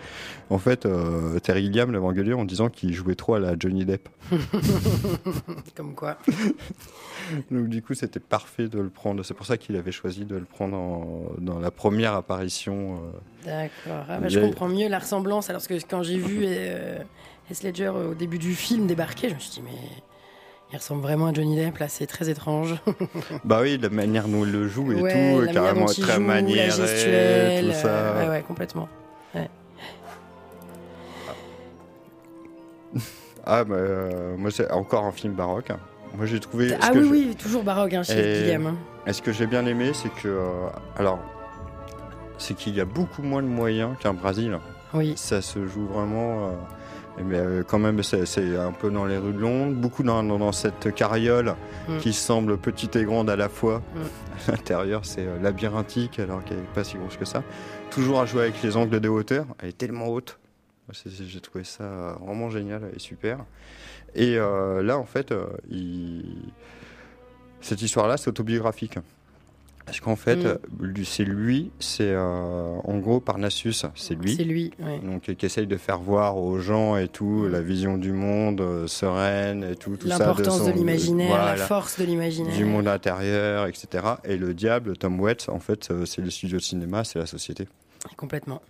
En fait, euh, Terry Gilliam l'avait engueulé en disant qu'il jouait trop à la Johnny Depp. Comme quoi. Donc du coup, c'était parfait de le prendre. C'est pour ça qu'il avait choisi de le prendre en- dans la première apparition. euh. D'accord. Ah, bah, je comprends mieux la ressemblance. Alors que quand j'ai vu euh, Heath Ledger euh, au début du film débarquer, je me suis dit, mais il ressemble vraiment à Johnny Depp. Là, c'est très étrange. Bah oui, la manière dont il le joue et Ouais, tout, manière carrément très gestuelle, tout ça. euh, ouais, ouais, complètement. Ouais. Ah bah euh, moi c'est encore un film baroque. Moi j'ai trouvé. Ah oui, oui, toujours baroque hein, chez Et- Guillaume. hein. Et ce que j'ai bien aimé, c'est que euh, alors c'est qu'il y a beaucoup moins de moyens qu'un Brésil. Oui. Ça se joue vraiment. euh, mais euh, quand même, c'est un peu dans les rues de Londres, beaucoup dans, dans, dans cette carriole Mm. qui semble petite et grande à la fois. Mm. À l'intérieur, c'est labyrinthique alors qu'elle n'est pas si grosse que ça. Toujours à jouer avec les angles de hauteur. Elle est tellement haute. J'ai trouvé ça euh, vraiment génial et super. Et euh, là, en fait, euh, il- cette histoire-là, c'est autobiographique. Parce qu'en fait, Mm. c'est lui, c'est euh, en gros Parnassus, c'est lui. C'est lui, ouais. Donc, qui essaye de faire voir aux gens et tout, la vision du monde euh, sereine et tout, tout ça. L'importance de l'imaginaire, la force de l'imaginaire. Du monde intérieur, etc. Et le diable, Tom Waits, en fait, c'est le studio de cinéma, c'est la société. Complètement.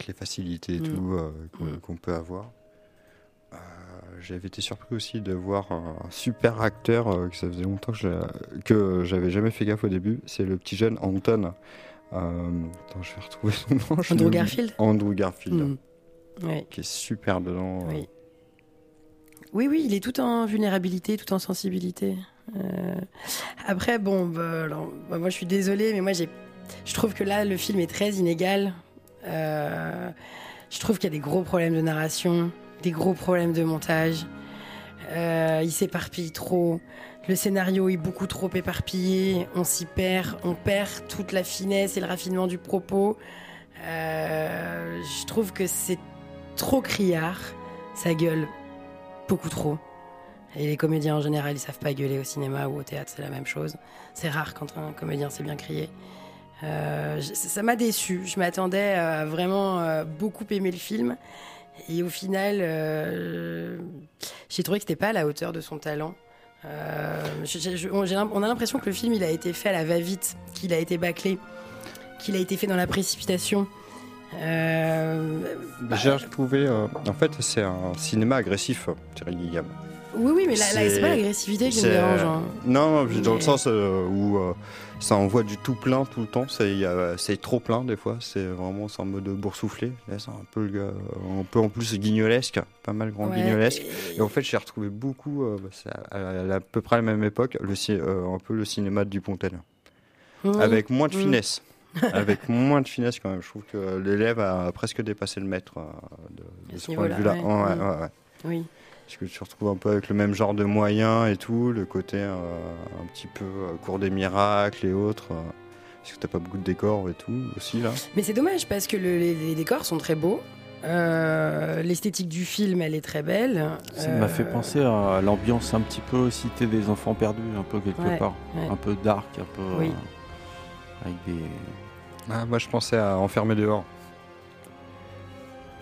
Avec les facilités et Mm. tout euh, qu'on qu'on peut avoir. Euh, J'avais été surpris aussi de voir un super acteur euh, que ça faisait longtemps que j'avais jamais fait gaffe au début. C'est le petit jeune Anton. Attends, je vais retrouver son nom. Andrew. Garfield Andrew Garfield. Mm. Ouais. Qui est super dedans. Oui. Oui, oui, il est tout en vulnérabilité, tout en sensibilité. Après, bon, bah, alors, bah, moi je suis désolée, mais moi j'ai, je trouve que là le film est très inégal. Euh, je trouve qu'il y a des gros problèmes de narration, des gros problèmes de montage. Euh, il s'éparpille trop. Le scénario est beaucoup trop éparpillé. On s'y perd. On perd toute la finesse et le raffinement du propos. Euh, je trouve que c'est trop criard. Ça gueule beaucoup trop. Et les comédiens en général, ils savent pas gueuler au cinéma ou au théâtre, c'est la même chose. C'est rare quand un comédien sait bien crier. Euh, je- ça m'a déçu. Je m'attendais à vraiment euh, beaucoup aimer le film. Et au final, euh, j'ai trouvé que c'était pas à la hauteur de son talent. On, a l'impression que le film il a été fait à la va-vite, qu'il a été bâclé, qu'il a été fait dans la précipitation. Euh, bah, euh, en fait, c'est un cinéma agressif, Thierry Gilliam. Oui, oui, mais là, là, c'est pas l'agressivité qui me dérange. hein. Non, dans le sens euh, où euh, ça envoie du tout plein tout le temps. C'est trop plein des fois. C'est vraiment en mode boursouflé. Là, c'est un peu, gars- un peu en plus guignolesque, pas mal grand Ouais, guignolesque. et- en fait, j'ai retrouvé beaucoup, euh, bah, à, à- à peu près la même époque, le, euh, un peu le cinéma de Dupontel, Mhm. avec moins de Mhm. finesse. avec moins de finesse quand même. Je trouve que l'élève a presque dépassé le maître euh, de, de À ce point de vue-là. ouais. Ouais, ouais, ouais. Oui. Parce que tu retrouves un peu avec le même genre de moyens et tout, le côté euh, un petit peu euh, cours des miracles et autres. euh, parce que t'as pas beaucoup de décors et tout aussi là. Mais c'est dommage parce que le- les, les décors sont très beaux. Euh, L'esthétique du film, elle est très belle. Ça m'a fait penser à l'ambiance un petit peu Cité des enfants perdus, un peu quelque Ouais, part. ouais. Un peu dark, un peu. Oui. euh, avec des. Ah, moi je pensais à Enfermé dehors.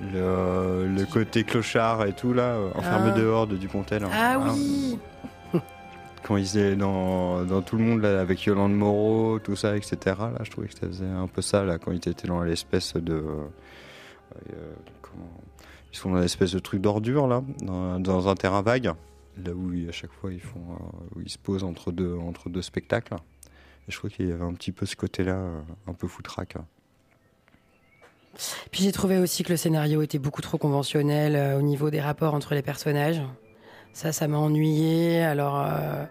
Le, le côté clochard et tout là, Enfermé Ah. dehors de Dupontel. hein. Ah oui Quand ils étaient dans, dans tout le monde là, avec Yolande Moreau, tout ça, etc. Là, je trouvais que ça faisait un peu ça là, quand ils étaient dans l'espèce de. euh, euh, comment Ils sont dans l'espèce de truc d'ordure là, dans, dans un terrain vague, là où ils- à chaque fois ils font, euh, où ils se posent entre deux, entre deux spectacles. Et je crois qu'il y avait un petit peu ce côté-là, un peu foutraque. hein. Puis j'ai trouvé aussi que le scénario était beaucoup trop conventionnel euh, au niveau des rapports entre les personnages. Ça, ça m'a ennuyé. Alors, euh,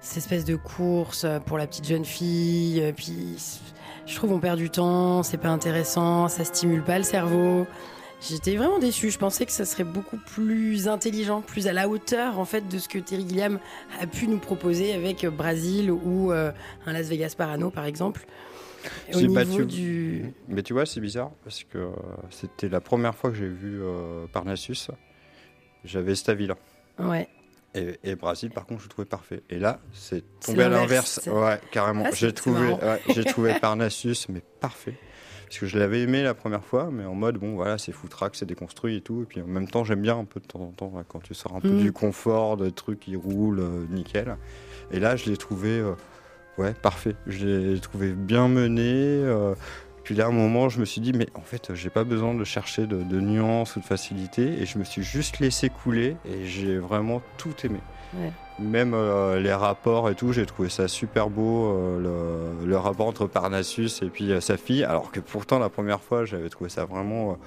cette espèce de course pour la petite jeune fille, euh, puis je trouve on perd du temps, c'est pas intéressant, ça stimule pas le cerveau. J'étais vraiment déçue. Je pensais que ça serait beaucoup plus intelligent, plus à la hauteur en fait de ce que Terry Gilliam a pu nous proposer avec Brasil ou euh, un Las Vegas Parano par exemple. J'ai battu- du Mais tu vois, c'est bizarre parce que euh, c'était la première fois que j'ai vu euh, Parnassus. J'avais Stavila. ouais. Et, et Brésil, par contre, je le trouvais parfait. Et là, c'est tombé à l'inverse. Ouais, carrément. Ah, j'ai trouvé, marrant. ouais, j'ai trouvé Parnassus, mais parfait. Parce que je l'avais aimé la première fois, mais en mode, bon, voilà, c'est foutraque, c'est déconstruit et tout. Et puis en même temps, j'aime bien un peu de temps en temps, là, quand tu sors un peu Mhm. du confort, de trucs qui roulent, euh, nickel. Et là, je l'ai trouvé, euh, ouais, parfait. Je l'ai trouvé bien mené. euh, puis là, à un moment, je me suis dit, mais en fait, j'ai pas besoin de chercher de, de nuances ou de facilité. Et je me suis juste laissé couler et j'ai vraiment tout aimé. Ouais. Même euh, les rapports et tout, j'ai trouvé ça super beau, euh, le, le rapport entre Parnassus et puis euh, sa fille, alors que pourtant la première fois j'avais trouvé ça vraiment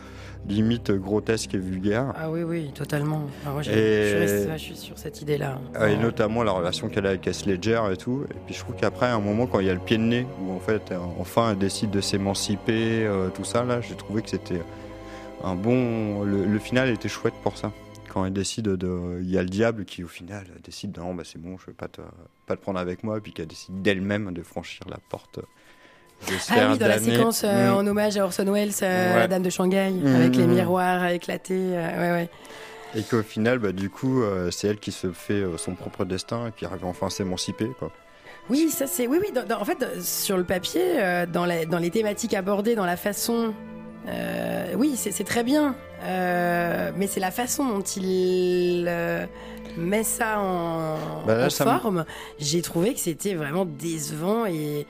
limite grotesque et vulgaire. Ah oui, oui, totalement. Ah, moi, j'ai- Et- je, suis restée- je suis sur cette idée-là. Et notamment la relation qu'elle a avec. Ledger et tout. Et puis je trouve qu'après, à un moment, quand il y a le pied de nez, où en fait, enfin, elle décide de s'émanciper, tout ça, là, j'ai trouvé que c'était un bon. Le, le final était chouette pour ça. Quand elle décide de. Il y a le diable qui, au final, décide non, bah c'est bon, je vais pas te, pas te prendre avec moi, et puis qu'elle décide d'elle-même de franchir la porte. de Ah oui, dans la séquence euh, Mm. en hommage à Orson Welles, euh, Ouais. Dame de Shanghai, Mm, avec les mm, miroirs éclatés. euh, ouais, ouais. Et qu'au final, bah, du coup, euh, c'est elle qui se fait euh, son propre destin et qui arrive enfin à s'émanciper. quoi. Oui, ça c'est. Oui, oui. dans- dans- en fait, euh, sur le papier, euh, dans, la- dans les thématiques abordées, dans la façon. Euh, oui, c'est très bien. Euh, mais c'est la façon dont il euh, met ça en, Bah là, en ça forme. J'ai trouvé que c'était vraiment décevant et,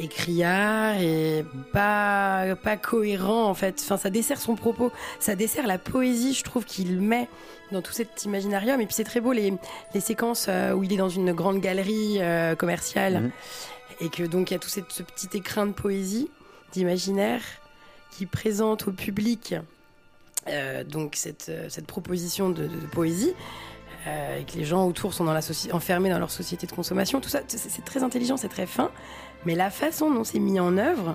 et criard et pas, pas cohérent en fait. Enfin, ça dessert son propos, ça dessert la poésie, je trouve, qu'il met dans tout cet imaginarium. Et puis c'est très beau les, les séquences euh, où il est dans une grande galerie euh, commerciale Mhm. et que donc il y a tout cette- ce petit écrin de poésie, d'imaginaire qui présente au public euh, donc cette, euh, cette proposition de, de poésie. euh, et que les gens autour sont dans la enfermés dans leur société de consommation, tout ça, c'est très intelligent, c'est très fin, mais la façon dont c'est mis en œuvre,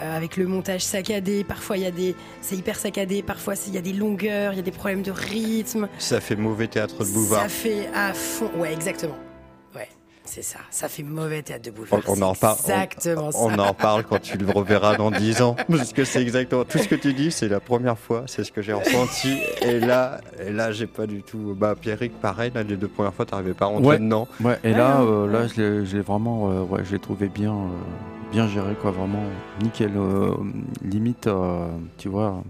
euh, avec le montage saccadé, parfois il y a des, c'est hyper saccadé, parfois il y a des longueurs, il y a des problèmes de rythme, Ça fait mauvais théâtre de boulevard. ça fait à fond, ouais exactement, c'est ça, ça fait mauvais théâtre de On, boulevard, on en c'est reparle. exactement on, ça. on en reparle quand tu le reverras dans 10 ans. Parce que c'est exactement tout ce que tu dis, c'est la première fois, c'est ce que j'ai ressenti. Et là, et là, j'ai pas du tout. Bah, Pierrick, pareil, là, les deux premières fois, t'arrivais pas à rentrer Ouais. dedans. Ouais, et là, euh, là, je l'ai- vraiment, euh, ouais, je l'ai trouvé bien, euh, bien géré, quoi, vraiment nickel. euh, limite, euh, tu vois,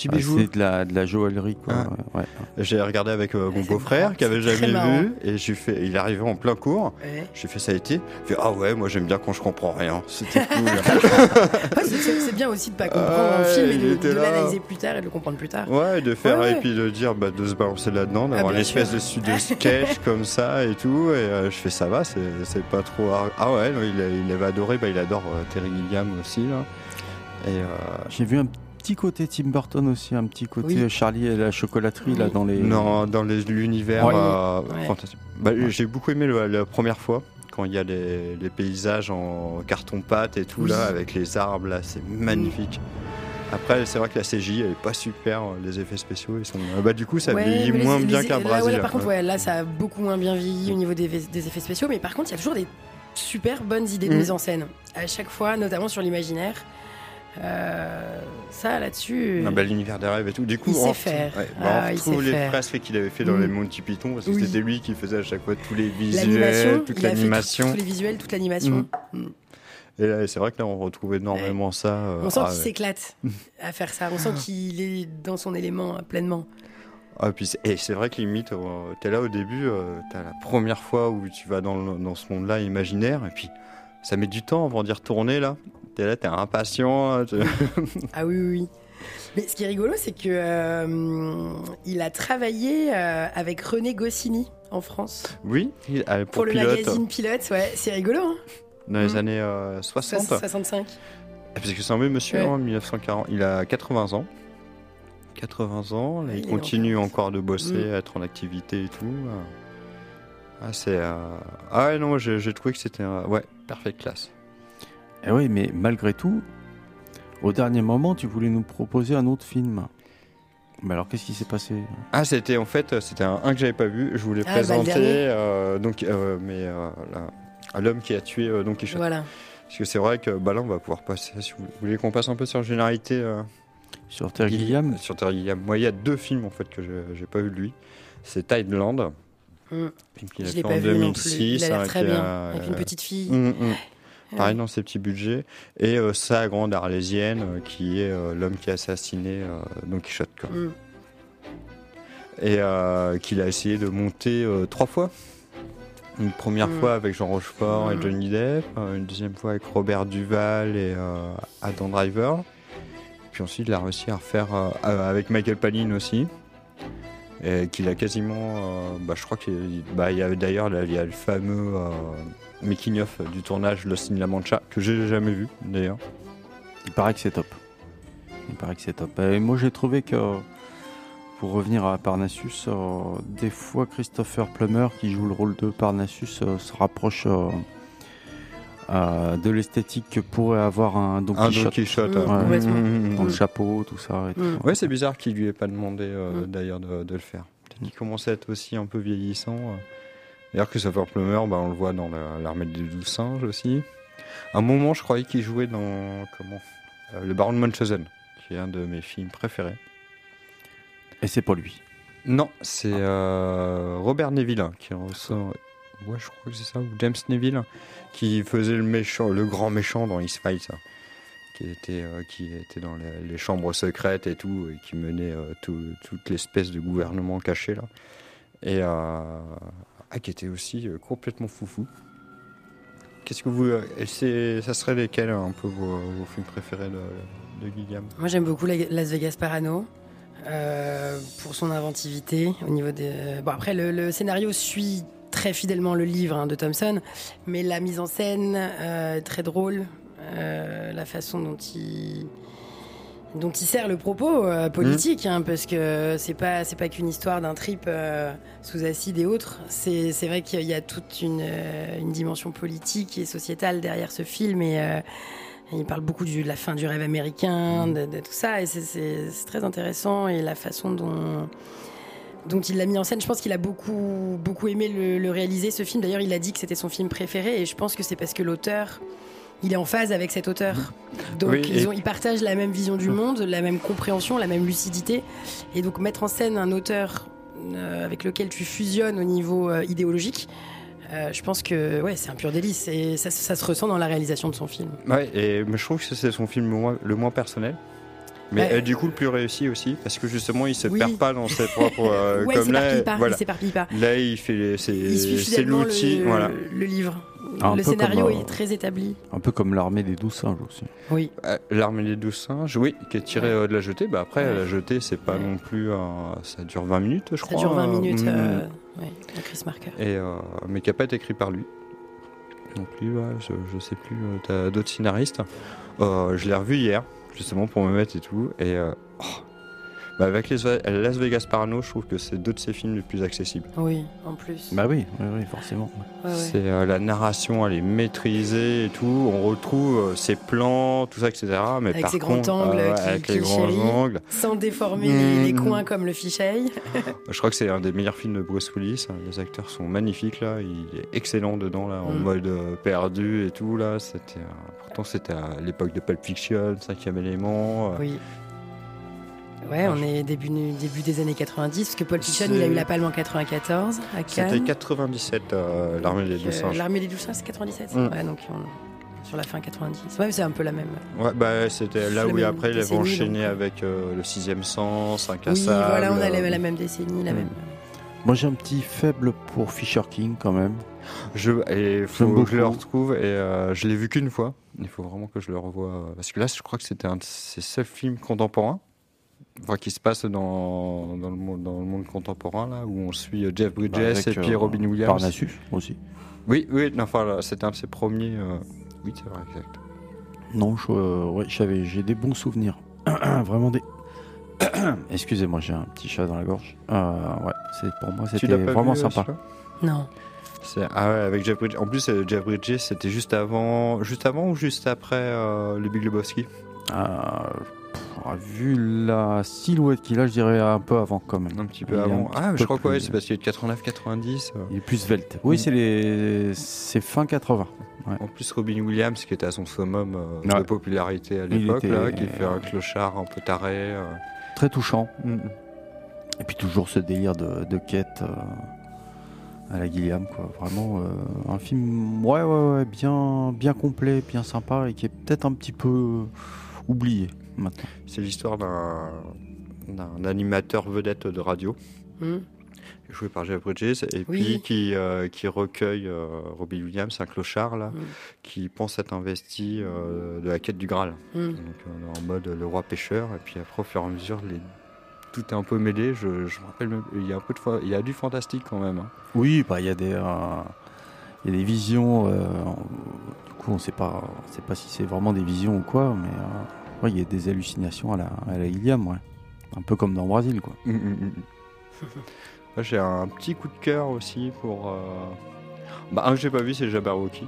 Petit ah, bijou. c'est de la, de la joaillerie, quoi. Ah. ouais. J'ai regardé avec euh, mon beau-frère qui avait jamais vu. Et j'ai fait, il est arrivé en plein cours. Ouais. J'ai fait ça a été? Il fait Ah ouais, moi j'aime bien quand je comprends rien. C'était cool. Ouais, c'est- bien aussi de pas comprendre un Ah, film et il de, était de là. l'analyser plus tard et de le comprendre plus tard. Ouais, et de faire, Ouais, ouais. et puis de dire, bah, de se balancer là-dedans, d'avoir Ah, une bien espèce sûr. de, de sketch comme ça et tout. Et euh, je fais, ça va, c'est pas trop. Ah ouais, non, il, il avait adoré, bah, il adore euh, Terry Gilliam aussi. Là. Et euh, J'ai vu un petit côté Tim Burton aussi, un petit côté Oui. Charlie et la chocolaterie, là, dans les. non, dans l'univers Ouais. euh, Ouais. fantastique. Bah, J'ai beaucoup aimé le- la première fois. Quand il y a les, les paysages en carton-pâte et tout, Oui. là, avec les arbres, là, c'est magnifique. Après, c'est vrai que la CJ, elle est pas super. Les effets spéciaux, ils sont. euh, Bah, du coup, ça Ouais, vieillit moins les- bien qu'un ouais, là, par contre, ouais, là, ça a beaucoup moins bien vieilli au niveau des, des effets spéciaux, mais par contre, il y a toujours des super bonnes idées de Mm. mise en scène. À chaque fois, notamment sur l'imaginaire. Euh, ça, là-dessus. Ah bah, l'univers des rêves et tout. Du coup, Il on sait faire. ouais, bah, Ah, on retrouve les phrases qu'il avait fait dans Mm. les Monty Python parce que Oui. c'était lui qui faisait à chaque fois tous les visuels, toute l'animation. tous les visuels, toute l'animation. Mm. Et là, c'est vrai que là, on retrouve énormément ça. euh, On sent ah, qu'il ouais. s'éclate à faire ça. On sent qu'il est dans son élément euh, pleinement. Ah, puis et c'est vrai que limite, euh, t'es là au début, t'as la première fois où tu vas dans, le- dans ce monde-là imaginaire, et puis ça met du temps avant d'y retourner là. T'es là, t'es impatient. tu- Ah oui, oui. Mais ce qui est rigolo, c'est que euh, il a travaillé euh, avec René Goscinny en France oui, euh, pour, pour, le pilote, magazine Pilote. Ouais, c'est rigolo. Hein dans les Mm. années euh, 60. 65. Parce que c'est un vieux monsieur, Ouais. hein, 1940. Il a 80 ans. 80 ans, là, il, continue encore- encore de bosser, Mm. à être en activité et tout. Ah, c'est. Ah non, j'ai trouvé que c'était. Ouais, parfait classe. Eh oui, mais malgré tout, au dernier moment, tu voulais nous proposer un autre film. Mais alors, qu'est-ce qui s'est passé? Ah, c'était en fait, c'était un, un que j'avais pas vu. Je voulais Ah, bah, présenter, euh, donc, euh, mais euh, l'homme qui a tué euh, Don Quichotte. Voilà. Parce que c'est vrai que bah là, on va pouvoir passer. Si vous voulez qu'on passe un peu sur la généralité. euh, Sur Terry Gilliam Sur Terry Gilliam. Moi, il y a deux films en fait que je- j'ai pas vu de lui. C'est Tideland. Mm. film qu'il a Je l'ai fait pas en vu non 2006. plus. Il a l'air hein, très qui bien, a- avec une petite fille. Mm, mm. Pareil dans ses petits budgets, et euh, sa grande arlésienne, euh, qui est euh, l'homme qui a assassiné Don Quichotte. Quoi. Mm. Et qu'il a essayé de monter trois fois. Une première Mm. fois avec Jean Rochefort et Mm. Johnny Depp, une deuxième fois avec Robert Duval et Adam Driver. Puis ensuite, il a réussi à refaire avec Michael Palin aussi. Et qu'il a quasiment. euh, bah, je crois qu'il bah, y a d'ailleurs le fameux euh, making-of du tournage Lost in La Mancha, que j'ai jamais vu d'ailleurs. Il paraît que c'est top. Il paraît que c'est top. Et moi, j'ai trouvé que, pour revenir à Parnassus, euh, des fois, Christopher Plummer, qui joue le rôle de Parnassus, se rapproche euh, de l'esthétique que pourrait avoir un Don Un Quichotte. Don Quichotte. Mm, ouais. Mm, Dans le mm. chapeau, tout ça. et tout. Ouais, c'est bizarre qu'il lui ait pas demandé euh, d'ailleurs de, de le faire. Peut-être qu'il commençait à être aussi un peu vieillissant. euh. D'ailleurs, Christopher Plummer, bah, on le voit dans la- l'armée des douze singes aussi. À un moment, je croyais qu'il jouait dans comment Euh, Le Baron de Munchausen, qui est un de mes films préférés. Et c'est pas lui. Non, c'est euh, Robert Neville hein, qui ressort. Ouais, je crois que c'est ça, ou James Neville, qui faisait le méchant, le grand méchant dans X-Files, qui était, euh, qui était dans les, chambres secrètes et tout, et qui menait euh, tout- toute l'espèce de gouvernement caché là. Et euh, ah, qui était aussi complètement foufou. Qu'est-ce que vous, ça serait lesquels un peu vos, films préférés de, de Guillaume Moi, j'aime beaucoup la- Las Vegas Parano. pour son inventivité au niveau des. Bon, après, le, le scénario suit très fidèlement le livre hein, de Thompson, mais la mise en scène euh, est très drôle. euh, la façon dont il dont il sert le propos euh, politique, hein, parce que c'est pas c'est pas qu'une histoire d'un trip euh, sous acide et autres. C'est c'est vrai qu'il y a toute une, une dimension politique et sociétale derrière ce film et il parle beaucoup du- de la fin du rêve américain, de, de tout ça, et c'est très intéressant. Et la façon dont, dont il l'a mis en scène, je pense qu'il a beaucoup, beaucoup aimé le, le réaliser, ce film. D'ailleurs, il a dit que c'était son film préféré, et je pense que c'est parce que l'auteur, il est en phase avec cet auteur. Donc, Oui, ils, ont, ils partagent la même vision du monde, la même compréhension, la même lucidité. Et donc, mettre en scène un auteur euh, avec lequel tu fusionnes au niveau euh, idéologique, euh, je pense que ouais, c'est un pur délice. Et ça, ça se ressent dans la réalisation de son film. Ouais, et mais je trouve que c'est son film le moins, le moins personnel. Mais Ouais. euh, du coup, le plus réussi aussi, parce que justement, il se Oui. perd pas dans ses propres. euh, ouais, il comme là, pas. voilà. Il s'éparpille pas. Là, il fait les- c'est Il suit c'est fidèlement l'outil, le, voilà. le livre. Un le scénario comme, euh, est très établi. Un peu comme l'armée des douze singes aussi. Oui. Euh, L'armée des douze singes, oui, qui est tiré Ouais. euh, de la jetée. Bah après, Ouais. la jetée, c'est pas Ouais. non plus. ça dure 20 minutes, je Ça crois. dure 20 euh, minutes mm, euh, ouais, de Chris Marker. Et, euh, mais qui n'a pas été écrit par lui. Donc lui, ouais, je, je sais plus. euh, T'as d'autres scénaristes. Euh, je l'ai revu hier, justement pour me mettre et tout. Et euh, oh. Bah, avec les Las Vegas Parano, je trouve que c'est deux de ses films les plus accessibles. Oui, en plus. Bah oui, oui, oui, forcément. Ouais, ouais. C'est euh, la narration, elle est maîtrisée et tout. On retrouve euh, ses plans, tout ça, etc. Mais Avec par ses grands angles euh, qui- avec qui les grands angles. Sans déformer les, les Mm. coins comme le fichail. Je crois que c'est un des meilleurs films de Bruce Willis. Les acteurs sont magnifiques là. Il est excellent dedans là, en Mm. mode perdu et tout là. C'était euh, pourtant c'était à l'époque de Pulp Fiction, cinquième élément. euh, Oui. Ouais, on est début, début des années 90, parce que Paul Fiction, il a eu la palme en 94 à C'était Cannes. 97, euh, l'armée des euh, singes. L'armée des douze singes, c'est 97. Mm. Ouais, donc on- sur la fin 90. Ouais, c'est un peu la même. Ouais, bah, c'était là où après il avait décennie, enchaîné donc, avec euh, le sixième sens, Oui, incassable. voilà, on a la, euh, la même décennie, la Mm. même. Moi j'ai un petit faible pour Fisher King quand même. Je, et faut que je le retrouve et euh, je l'ai vu qu'une fois. Il faut vraiment que je le revoie euh, parce que là, je crois que c'était un de ses seuls films contemporains, enfin, qui se passe dans, dans, le monde, dans le monde contemporain là, où on suit euh, Jeff Bridges Bah, avec, et puis euh, Robin Williams. Parnassus aussi. Oui, oui, non, enfin, c'était un de ses premiers. euh, Oui, c'est vrai, exact. Non, je- euh, ouais, j'avais, j'ai des bons souvenirs. Vraiment des. Excusez-moi, j'ai un petit chat dans la gorge. Euh, ouais, c'est pour moi Tu c'était vraiment vu, sympa. Non. Ah ouais, avec Jeff Bridges. En plus, euh, Jeff Bridges, c'était juste avant, juste avant ou juste après euh, le Big Lebowski? Euh, pff, vu la silhouette qu'il a, je dirais un peu avant quand même. Un petit peu Il avant. Ah, mais je crois que ouais, plus- c'est parce qu'il est de 89-90. Il est plus svelte. Oui, Mm. c'est les, c'est fin 80. Ouais. En plus, Robin Williams, qui était à son summum euh, de popularité à l'époque, était- là, qui fait un clochard un peu taré. euh. Très touchant. Mm. Et puis toujours ce délire de, de quête. À la Gilliam, quoi. Vraiment euh, un film, ouais, ouais, ouais, bien, bien complet, bien sympa et qui est peut-être un petit peu euh, oublié maintenant. C'est l'histoire d'un d'un animateur vedette de radio, Hmm. joué par Jeff Bridges, et Oui. puis qui, euh, qui recueille euh, Robbie Williams, un clochard là, Mm. qui pense être investi euh, de la quête du Graal. Hmm. Donc en mode le roi pêcheur, et puis après au fur et à mesure, les... tout est un peu mêlé. Je, me rappelle, même- il y a un peu de, il y a du fantastique quand même. hein. Oui, bah il y a des, euh, il y a des visions. euh, du coup, on sait pas, on sait pas si c'est vraiment des visions ou quoi, mais euh, ouais, il y a des hallucinations à la, à la ouais. Un peu comme dans Brésil, quoi. Mm, mm. Moi, j'ai un petit coup de cœur aussi pour. euh, Bah, un que j'ai pas vu, c'est Jabberwocky.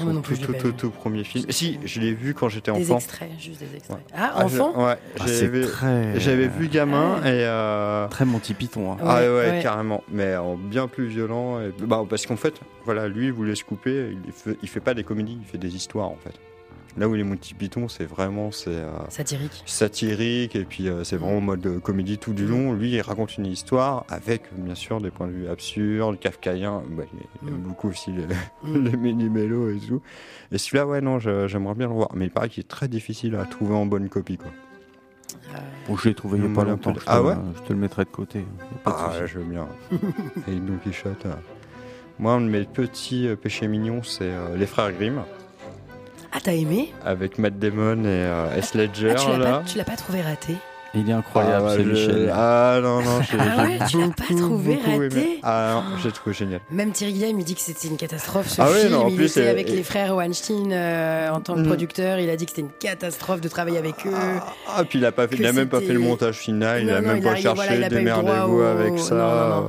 Ah, moi non Son plus, tout, tout, tout, tout premier film. Si, je l'ai vu quand j'étais Des enfant. extraits, juste des extraits. Ouais. Ah, Ah, enfant je- Ouais, Ah, c'est j'avais très- j'avais vu gamin et. euh, Très Monty Python. hein. Ah ouais, Ouais, ouais, ouais. carrément. Mais en bien plus violent. et- Bah, parce qu'en fait, voilà, lui, il voulait se couper. Il fait, il fait pas des comédies, il fait des histoires en fait. Là où les Monty Python, c'est vraiment c'est euh, Satirique. satirique et puis euh, c'est vraiment en mode euh, comédie tout du long. Lui, il raconte une histoire avec bien sûr des points de vue absurdes, kafkaïens. Bah, il aime Mm. beaucoup aussi les, Mm. les mini-mélos et tout. Et celui-là, ouais, non, j'aimerais bien le voir. Mais il paraît qu'il est très difficile à trouver en bonne copie. Quoi. Bon, je l'ai trouvé il y a Mm, pas voilà, longtemps. peut-être. Je te, Ah ouais je te le mettrai de côté. pas Ah, je veux bien. et Don Quichotte. euh. Moi, un de mes petits péchés mignons, c'est euh, Les Frères Grimm, Ah, t'as aimé avec Matt Damon et euh, S. Ledger. ah, tu l'as là. pas, tu l'as pas trouvé raté Il est incroyable, Ah, c'est je- Michel. Ah non, non, j'ai Ah ouais, tu l'as pas trouvé raté Ah non, j'ai trouvé génial. Même Thierry Guillaume, il dit que c'était une catastrophe ce Ah film. non, en il plus, était euh, avec et- les frères Weinstein euh, en tant que Mm. producteur. Il a dit que c'était une catastrophe de travailler avec eux. Ah, puis il a, pas fait, il a même pas fait le montage final, il a non, même il pas cherché, voilà, démerdez-vous avec ça.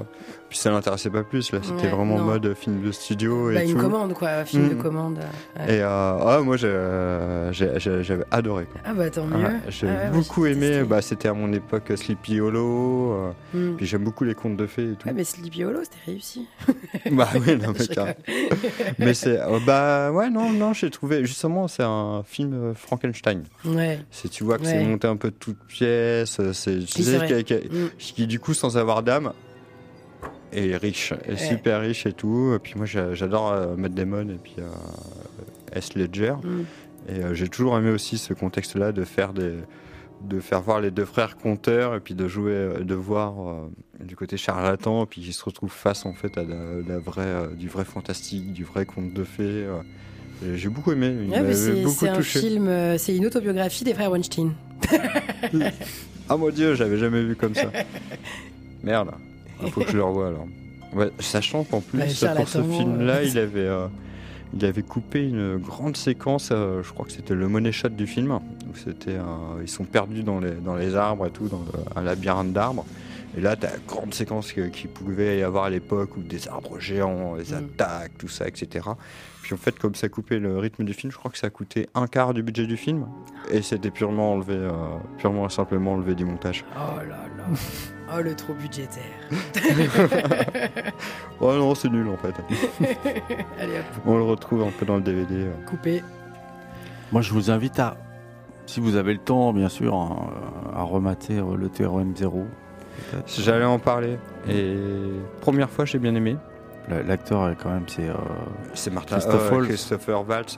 Puis ça l'intéressait pas plus, là c'était Ouais, vraiment non. mode film de studio et Bah, une tout. commande, quoi. Film de Mm. commande. ouais. Et euh, ah, moi euh, j'avais adoré. Quoi. Ah bah tant mieux. Ouais, j'ai Ah beaucoup aimé, bah, c'était à mon époque Sleepy Hollow, euh, Mm. puis j'aime beaucoup les contes de fées et tout. Ouais, mais Sleepy Hollow, c'était réussi. bah oui, non, mais, rigole. mais c'est, euh, bah ouais, non, non, j'ai trouvé, justement, c'est un film euh, Frankenstein. Ouais. C'est, tu vois que c'est monté un peu de toutes pièces, euh, c'est, tu sais, vrai. qui, qui- Mm. qui, du coup, sans avoir d'âme, est riche, Ouais. super riche et tout. Et puis moi, j'a- j'adore euh, Matt Damon et puis euh, S. Ledger. Mm. Et euh, j'ai toujours aimé aussi ce contexte-là de faire des de faire voir les deux frères conteurs et puis de jouer euh, de voir euh, du côté charlatan et puis ils se retrouvent face en fait à la, la vraie du vrai fantastique du vrai conte de fées. Et j'ai beaucoup aimé il Ouais, c'est un film, c'est une autobiographie des frères Weinstein. ah mon dieu j'avais jamais vu comme ça merde il faut que je le revoie alors ouais, sachant qu'en plus Ouais, pour ce charlatan, film là euh. il avait euh, il avait coupé une grande séquence, euh, je crois que c'était le money shot du film, où c'était, euh, ils sont perdus dans les, dans les arbres et tout, dans le- un labyrinthe d'arbres. Et là, tu as la grande séquence que- qu'il pouvait y avoir à l'époque, où des arbres géants, des Mm. attaques, tout ça, etc. Puis en fait, comme ça coupait le rythme du film, je crois que ça a coûté un quart du budget du film. Et c'était purement enlevé, euh, purement et simplement enlevé du montage. Oh là là. Oh le trop budgétaire. Oh non, c'est nul en fait. Allez hop, On le retrouve un peu dans le DVD. euh. coupé. Moi, je vous invite à, si vous avez le temps, bien sûr, hein, à remater euh, le TRM 0. peut-être. J'allais en parler. Et première fois, j'ai bien aimé. La- L'acteur, est quand même, c'est. euh, C'est Martin Christophe euh. Christopher Waltz.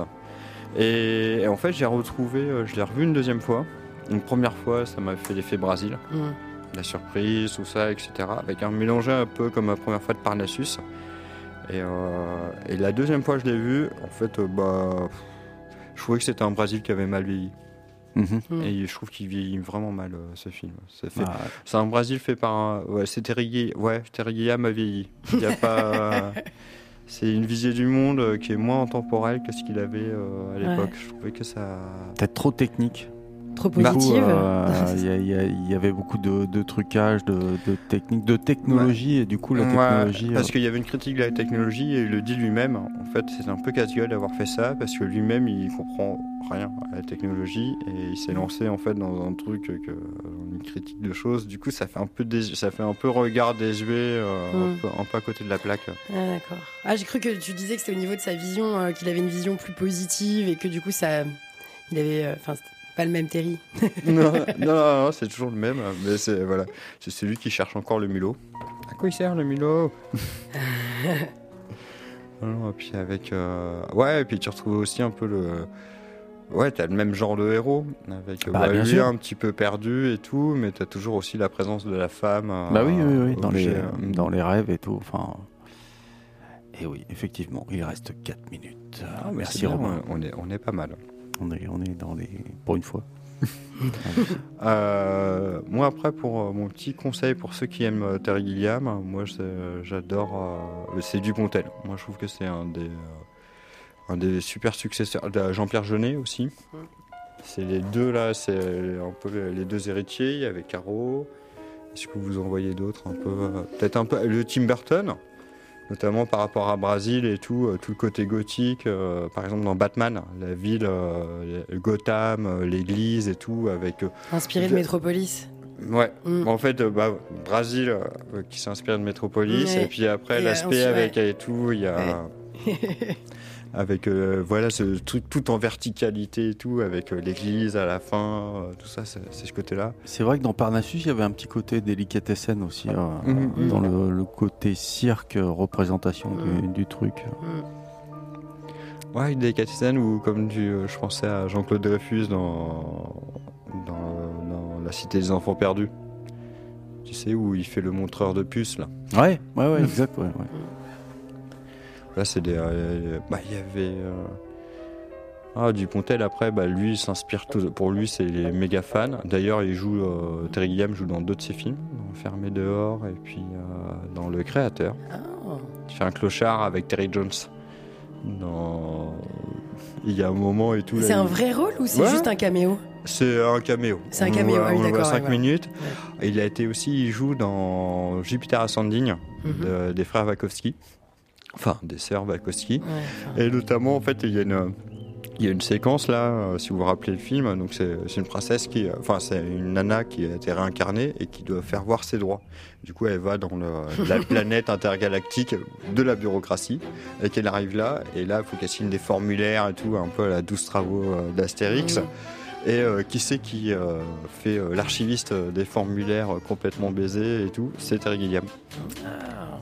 Et, et en fait, j'ai retrouvé, je l'ai revu une deuxième fois. Une première fois, ça m'a fait l'effet Brésil, Mm. La surprise, tout ça, etc. Avec un mélangé un peu comme la première fois de Parnassus. Et, euh, et la deuxième fois que je l'ai vu, en fait, euh, bah, je trouvais que c'était un Brésil qui avait mal vieilli. mhm. Mm. Et je trouve qu'il vieillit vraiment mal, euh, ce film. Ça fait, Ah, c'est un Brésil fait par un. Ouais, c'est Terry Gui- Ouais, Terry Gilliam a vieilli. Il y a pas. c'est une visée du monde euh, qui est moins intemporelle que ce qu'il avait euh, à l'époque. Je trouvais que ça. Peut-être trop technique. Trop Du coup, positive. euh, Il y, il y avait beaucoup de, de trucage, de, de technique, de technologie, et du coup, la Ouais, technologie. parce euh, qu'il y avait une critique de la technologie et il le dit lui-même. En fait, c'est un peu casse-gueule d'avoir fait ça parce que lui-même il comprend rien à la technologie et il s'est lancé en fait dans un truc que une critique de choses. Du coup, ça fait un peu dés- ça fait un peu regard désuet, euh, Mm. un, peu, un peu à côté de la plaque. Ah, d'accord. Ah, j'ai cru que tu disais que c'était au niveau de sa vision, euh, qu'il avait une vision plus positive et que du coup, ça. Il avait. euh, Enfin, Pas le même Terry. non, non, non, non, c'est toujours le même. Mais c'est voilà, c'est celui qui cherche encore le mulot. À quoi il sert le mulot? Et puis avec euh, ouais, et puis tu retrouves aussi un peu le ouais, t'as le même genre de héros avec Bah, ouais, bien lui sûr. un petit peu perdu et tout, mais t'as toujours aussi la présence de la femme. euh, Bah oui, oui, oui, dans les, euh, dans les rêves et tout. Enfin. Et oui, effectivement, il reste 4 minutes. ah, Merci bien, Romain. On est on est pas mal. On est, dans les. Pour une fois. Euh, moi après pour euh, mon petit conseil pour ceux qui aiment euh, Terry Gilliam, moi j'adore euh, c'est Dupontel. Moi je trouve que c'est un des un des super successeurs Jean-Pierre Jeunet aussi. C'est les deux là, c'est un peu les- deux héritiers. Il y avait Caro. Est-ce que vous en voyez d'autres un peu Peut-être un peu le Tim Burton, notamment par rapport à Brasil et tout, euh, tout le côté gothique. euh, par exemple dans Batman, la ville, euh, Gotham, l'église et tout, avec Inspiré de Metropolis. Ouais, Mm. en fait, bah, Brésil qui s'inspire de Metropolis, Ouais. et puis après l'aspect avec ouais. et tout, il y a. avec euh, voilà ce truc tout en verticalité et tout, avec euh, l'église à la fin, euh, tout ça, c'est ce côté-là. C'est vrai que dans Parnassus, il y avait un petit côté délicatessen aussi, euh, Mhm. dans le, le côté cirque, représentation du, Mhm. du truc. Ouais, une délicatesse où, comme tu, je pensais à Jean-Claude Dreyfus dans, dans, dans La Cité des Enfants Perdus. Tu sais, où il fait le montreur de puces, là. Ouais, ouais, ouais, exact. Ouais, ouais. Là, c'est des. euh, bah, il y avait. euh, Ah, Dupontel, après, bah, lui, il s'inspire tout. Pour lui, c'est les méga fans. D'ailleurs, il joue. euh, Terry Gilliam joue dans d'autres de ses films, dans Fermé dehors et puis euh, dans Le Créateur. Il fait un clochard avec Terry Jones. Dans. Il y a un moment et tout. C'est un il- vrai rôle ou c'est Ouais. juste un caméo? C'est un caméo. C'est un caméo, ah oui, d'accord, 5 ouais, voilà. minutes. Il a été aussi, il joue dans Jupiter Ascending Mhm. de- des frères Wachowski. Enfin, des sœurs Wachowski. Ouais, enfin, Et notamment, en fait, il y a une, il y a une séquence là, euh, si vous vous rappelez le film, donc c'est une princesse qui, euh, enfin, c'est une nana qui a été réincarnée et qui doit faire voir ses droits. Du coup, elle va dans le- la planète intergalactique de la bureaucratie et qu'elle arrive là, et là, il faut qu'elle signe des formulaires et tout, un peu à la 12 travaux euh, d'Astérix. Et euh, qui c'est qui fait l'archiviste des formulaires complètement baisés et tout? C'est Terry Gilliam. ah.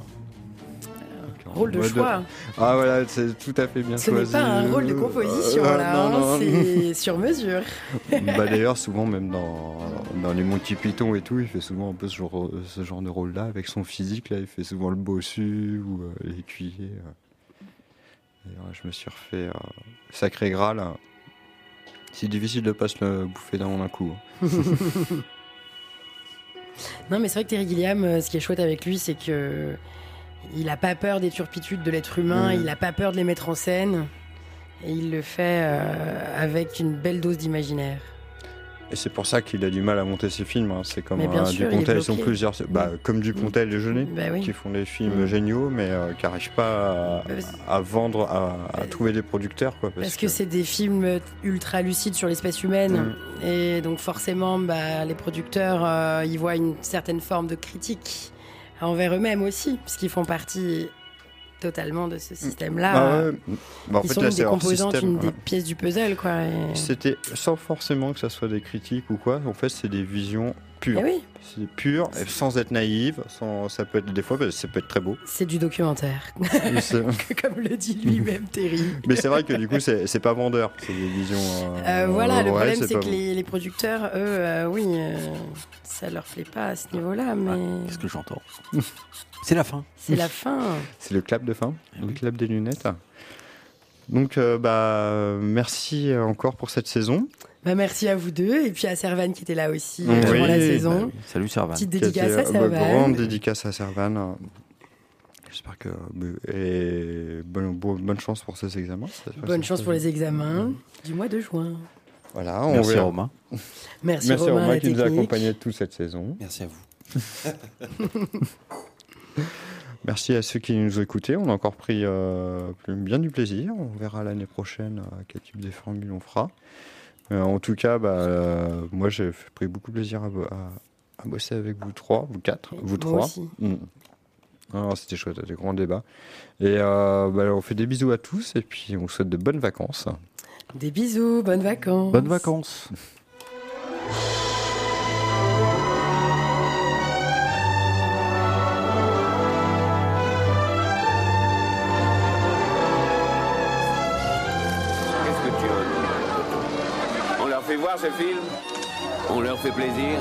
Rôle de mode- choix. Ah voilà, c'est tout à fait bien Ce n'est choisi. pas un rôle de composition Euh, là, hein, c'est sur mesure. bah d'ailleurs souvent même dans, dans les Monty Python et tout il fait souvent un peu ce genre, ce genre de rôle là avec son physique là il fait souvent le bossu ou euh, l'écuyer euh. D'ailleurs, je me suis refait euh, sacré gras là c'est difficile de pas se le bouffer dans un coup hein. Non, mais c'est vrai que Terry Gilliam, euh, ce qui est chouette avec lui, c'est que il a pas peur des turpitudes de l'être humain, Mhm. il a pas peur de les mettre en scène, et il le fait euh, avec une belle dose d'imaginaire. et c'est pour ça qu'il a du mal à monter ses films hein. c'est comme bien euh, sûr, Dupontel ils sont bloqué. plusieurs bah, comme Dupontel et Jeunet Bah oui. qui font des films Mm. géniaux mais euh, qui n'arrivent pas à, Parce- à vendre à, à trouver des producteurs quoi Parce, que, c'est des films ultra lucides sur l'espèce humaine, Mm. et donc forcément, bah, les producteurs, euh, ils voient une certaine forme de critique envers eux-mêmes aussi, puisqu'ils font partie totalement de ce système-là. Ah ouais. Bah, en Ils fait, sont là, une des composantes, système, une des pièces du puzzle, quoi. et- C'était sans forcément que ça soit des critiques ou quoi. En fait, c'est des visions Eh oui, C'est pur, et sans être naïve. Sans, ça peut être des fois, bah, ça peut être très beau. c'est du documentaire, comme le dit lui-même Terry. Mais c'est vrai que du coup, c'est pas vendeur. C'est des visions. euh, Euh, voilà, le problème c'est que bon. les, les producteurs, eux, euh, oui, euh, ça leur plaît pas à ce niveau-là, mais Qu'est-ce que j'entends? C'est la fin. c'est la fin. C'est le clap de fin, Eh le clap des lunettes. Donc, euh, bah, merci encore pour cette saison. Bah, merci à vous deux et puis à Servan qui était là aussi Oui, euh, durant la bah saison. oui. Salut Servan. Petite dédicace à euh, bah, Servan. grande dédicace à Servan. J'espère que. Et bonne, bonne chance pour ces examens. Bonne chance pour les examens du mois de juin. Voilà, on Merci. Romain. Merci, Merci Romain, à Romain qui nous a accompagnés toute cette saison. Merci à vous. Merci à ceux qui nous ont écoutés. On a encore pris euh, bien du plaisir. On verra l'année prochaine euh, quel type de formule on fera. Euh, en tout cas, bah, euh, moi j'ai pris beaucoup de plaisir à, bo- à- à bosser avec vous trois, vous quatre, vous Moi trois. aussi. Mm. Alors, C'était chouette, des grands débats. Et euh, bah, on fait des bisous à tous et puis on vous souhaite de bonnes vacances. Des bisous, bonnes vacances. Bonnes vacances. On leur fait plaisir